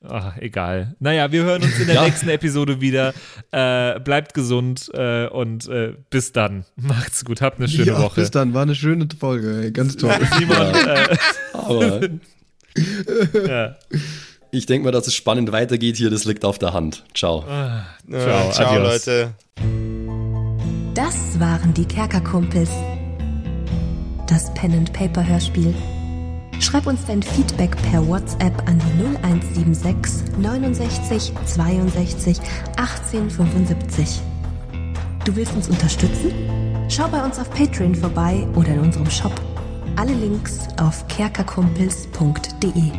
Ach, egal. Naja, wir hören uns in der Ja. nächsten Episode wieder. Äh, bleibt gesund äh, und äh, bis dann. [laughs] Macht's gut. Habt eine schöne ja, Woche. bis dann, war eine schöne Folge, ey, ganz toll. [laughs] Simon, äh, Aber ja. ich denke mal, dass es spannend weitergeht hier. Das liegt auf der Hand. Ciao. Äh, Ciao, ciao adios. Leute. Das waren die Kerkerkumpels. Das Pen and Paper Hörspiel. Schreib uns dein Feedback per WhatsApp an die 0176 69 62 18 75. Du willst uns unterstützen? Schau bei uns auf Patreon vorbei oder in unserem Shop. Alle Links auf kerkerkumpels.de.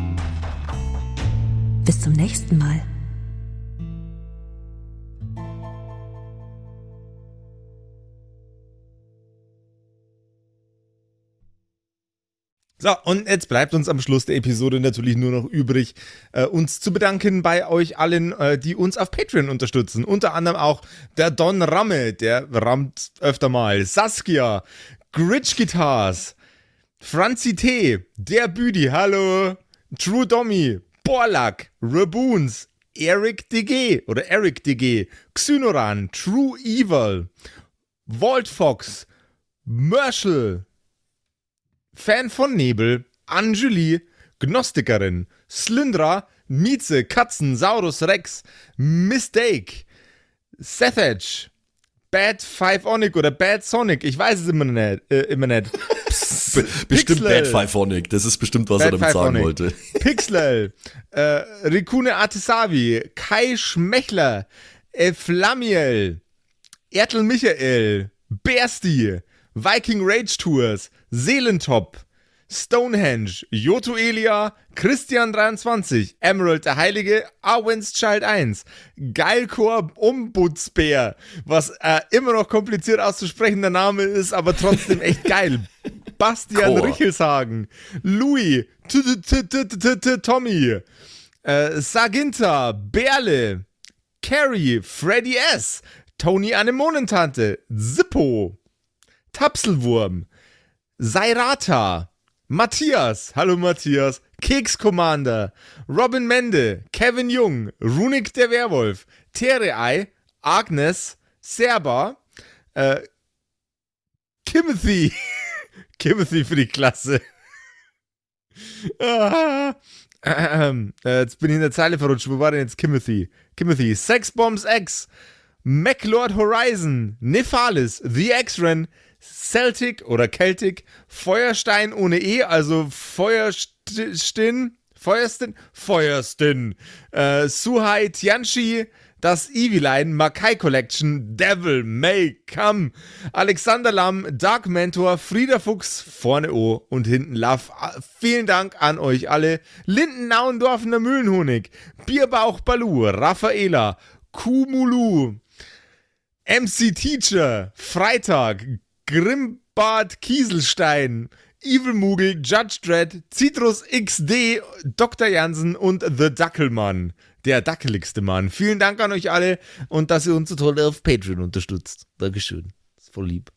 Bis zum nächsten Mal. So, und jetzt bleibt uns am Schluss der Episode natürlich nur noch übrig, äh, uns zu bedanken bei euch allen, äh, die uns auf Patreon unterstützen. Unter anderem auch der Don Ramme, der rammt öfter mal, Saskia, Gritch Guitars, Franzi T., der Büdi, hallo, True Dommy, Borlak, Raboons, Eric DG oder Eric DG, Xynoran, True Evil, Walt Fox, Merschel, Fan von Nebel, Anjuli, Gnostikerin, Slyndra, Mieze, Katzen, Saurus Rex, Mistake, Sethage, Bad Five Onic oder Bad Sonic, ich weiß es immer nicht. Äh, immer nicht. [laughs] Be bestimmt Pixel. Bad Fiveonic. Das ist bestimmt, was er Bad damit sagen Fiveonic. wollte. [laughs] Pixlel, äh, Rikune Artesavi, Kai Schmechler, Eflamiel, Ertel Michael, Bersti, Viking Rage Tours, Seelentop, Stonehenge, Joto Elia, Christian23, Emerald der Heilige, Arwen's Child 1, Geilkor Ombudsbär, was äh, immer noch kompliziert auszusprechender Name ist, aber trotzdem echt geil. Bastian Chor. Richelshagen, Louis, Tommy, äh, Saginta, Berle, Carrie, Freddy S., Tony Anemonentante, Zippo, Tapselwurm, Sairata, Matthias, hallo Matthias, Keks Commander, Robin Mende, Kevin Jung, Runik der Werwolf, Terei, Agnes, Serba, äh, Timothy, [laughs] Timothy für die Klasse. [laughs] Ah, ähm, äh, jetzt bin ich in der Zeile verrutscht. Wo war denn jetzt Timothy? Timothy, Sexbombs X, MacLord Horizon, Nephalis, The X-Ren, Celtic oder Celtic, Feuerstein ohne E, also Feuerstin, Feuerstin, Feuerstin, äh, Suhai Tianchi, das Eviline, Makai Collection, Devil May Come, Alexander Lamm, Dark Mentor, Frieda Fuchs, vorne O und hinten Love. Vielen Dank an euch alle. Lindennauendorfener Mühlenhonig, Bierbauch Balu, Raffaela, Kumulu, MC Teacher, Freitag, Grimbart Kieselstein, Evil Moogle, Judge Dredd, Citrus XD, Dr. Jansen und The Dackelmann. Der dackeligste Mann. Vielen Dank an euch alle und dass ihr uns so toll auf Patreon unterstützt. Dankeschön. ist voll lieb.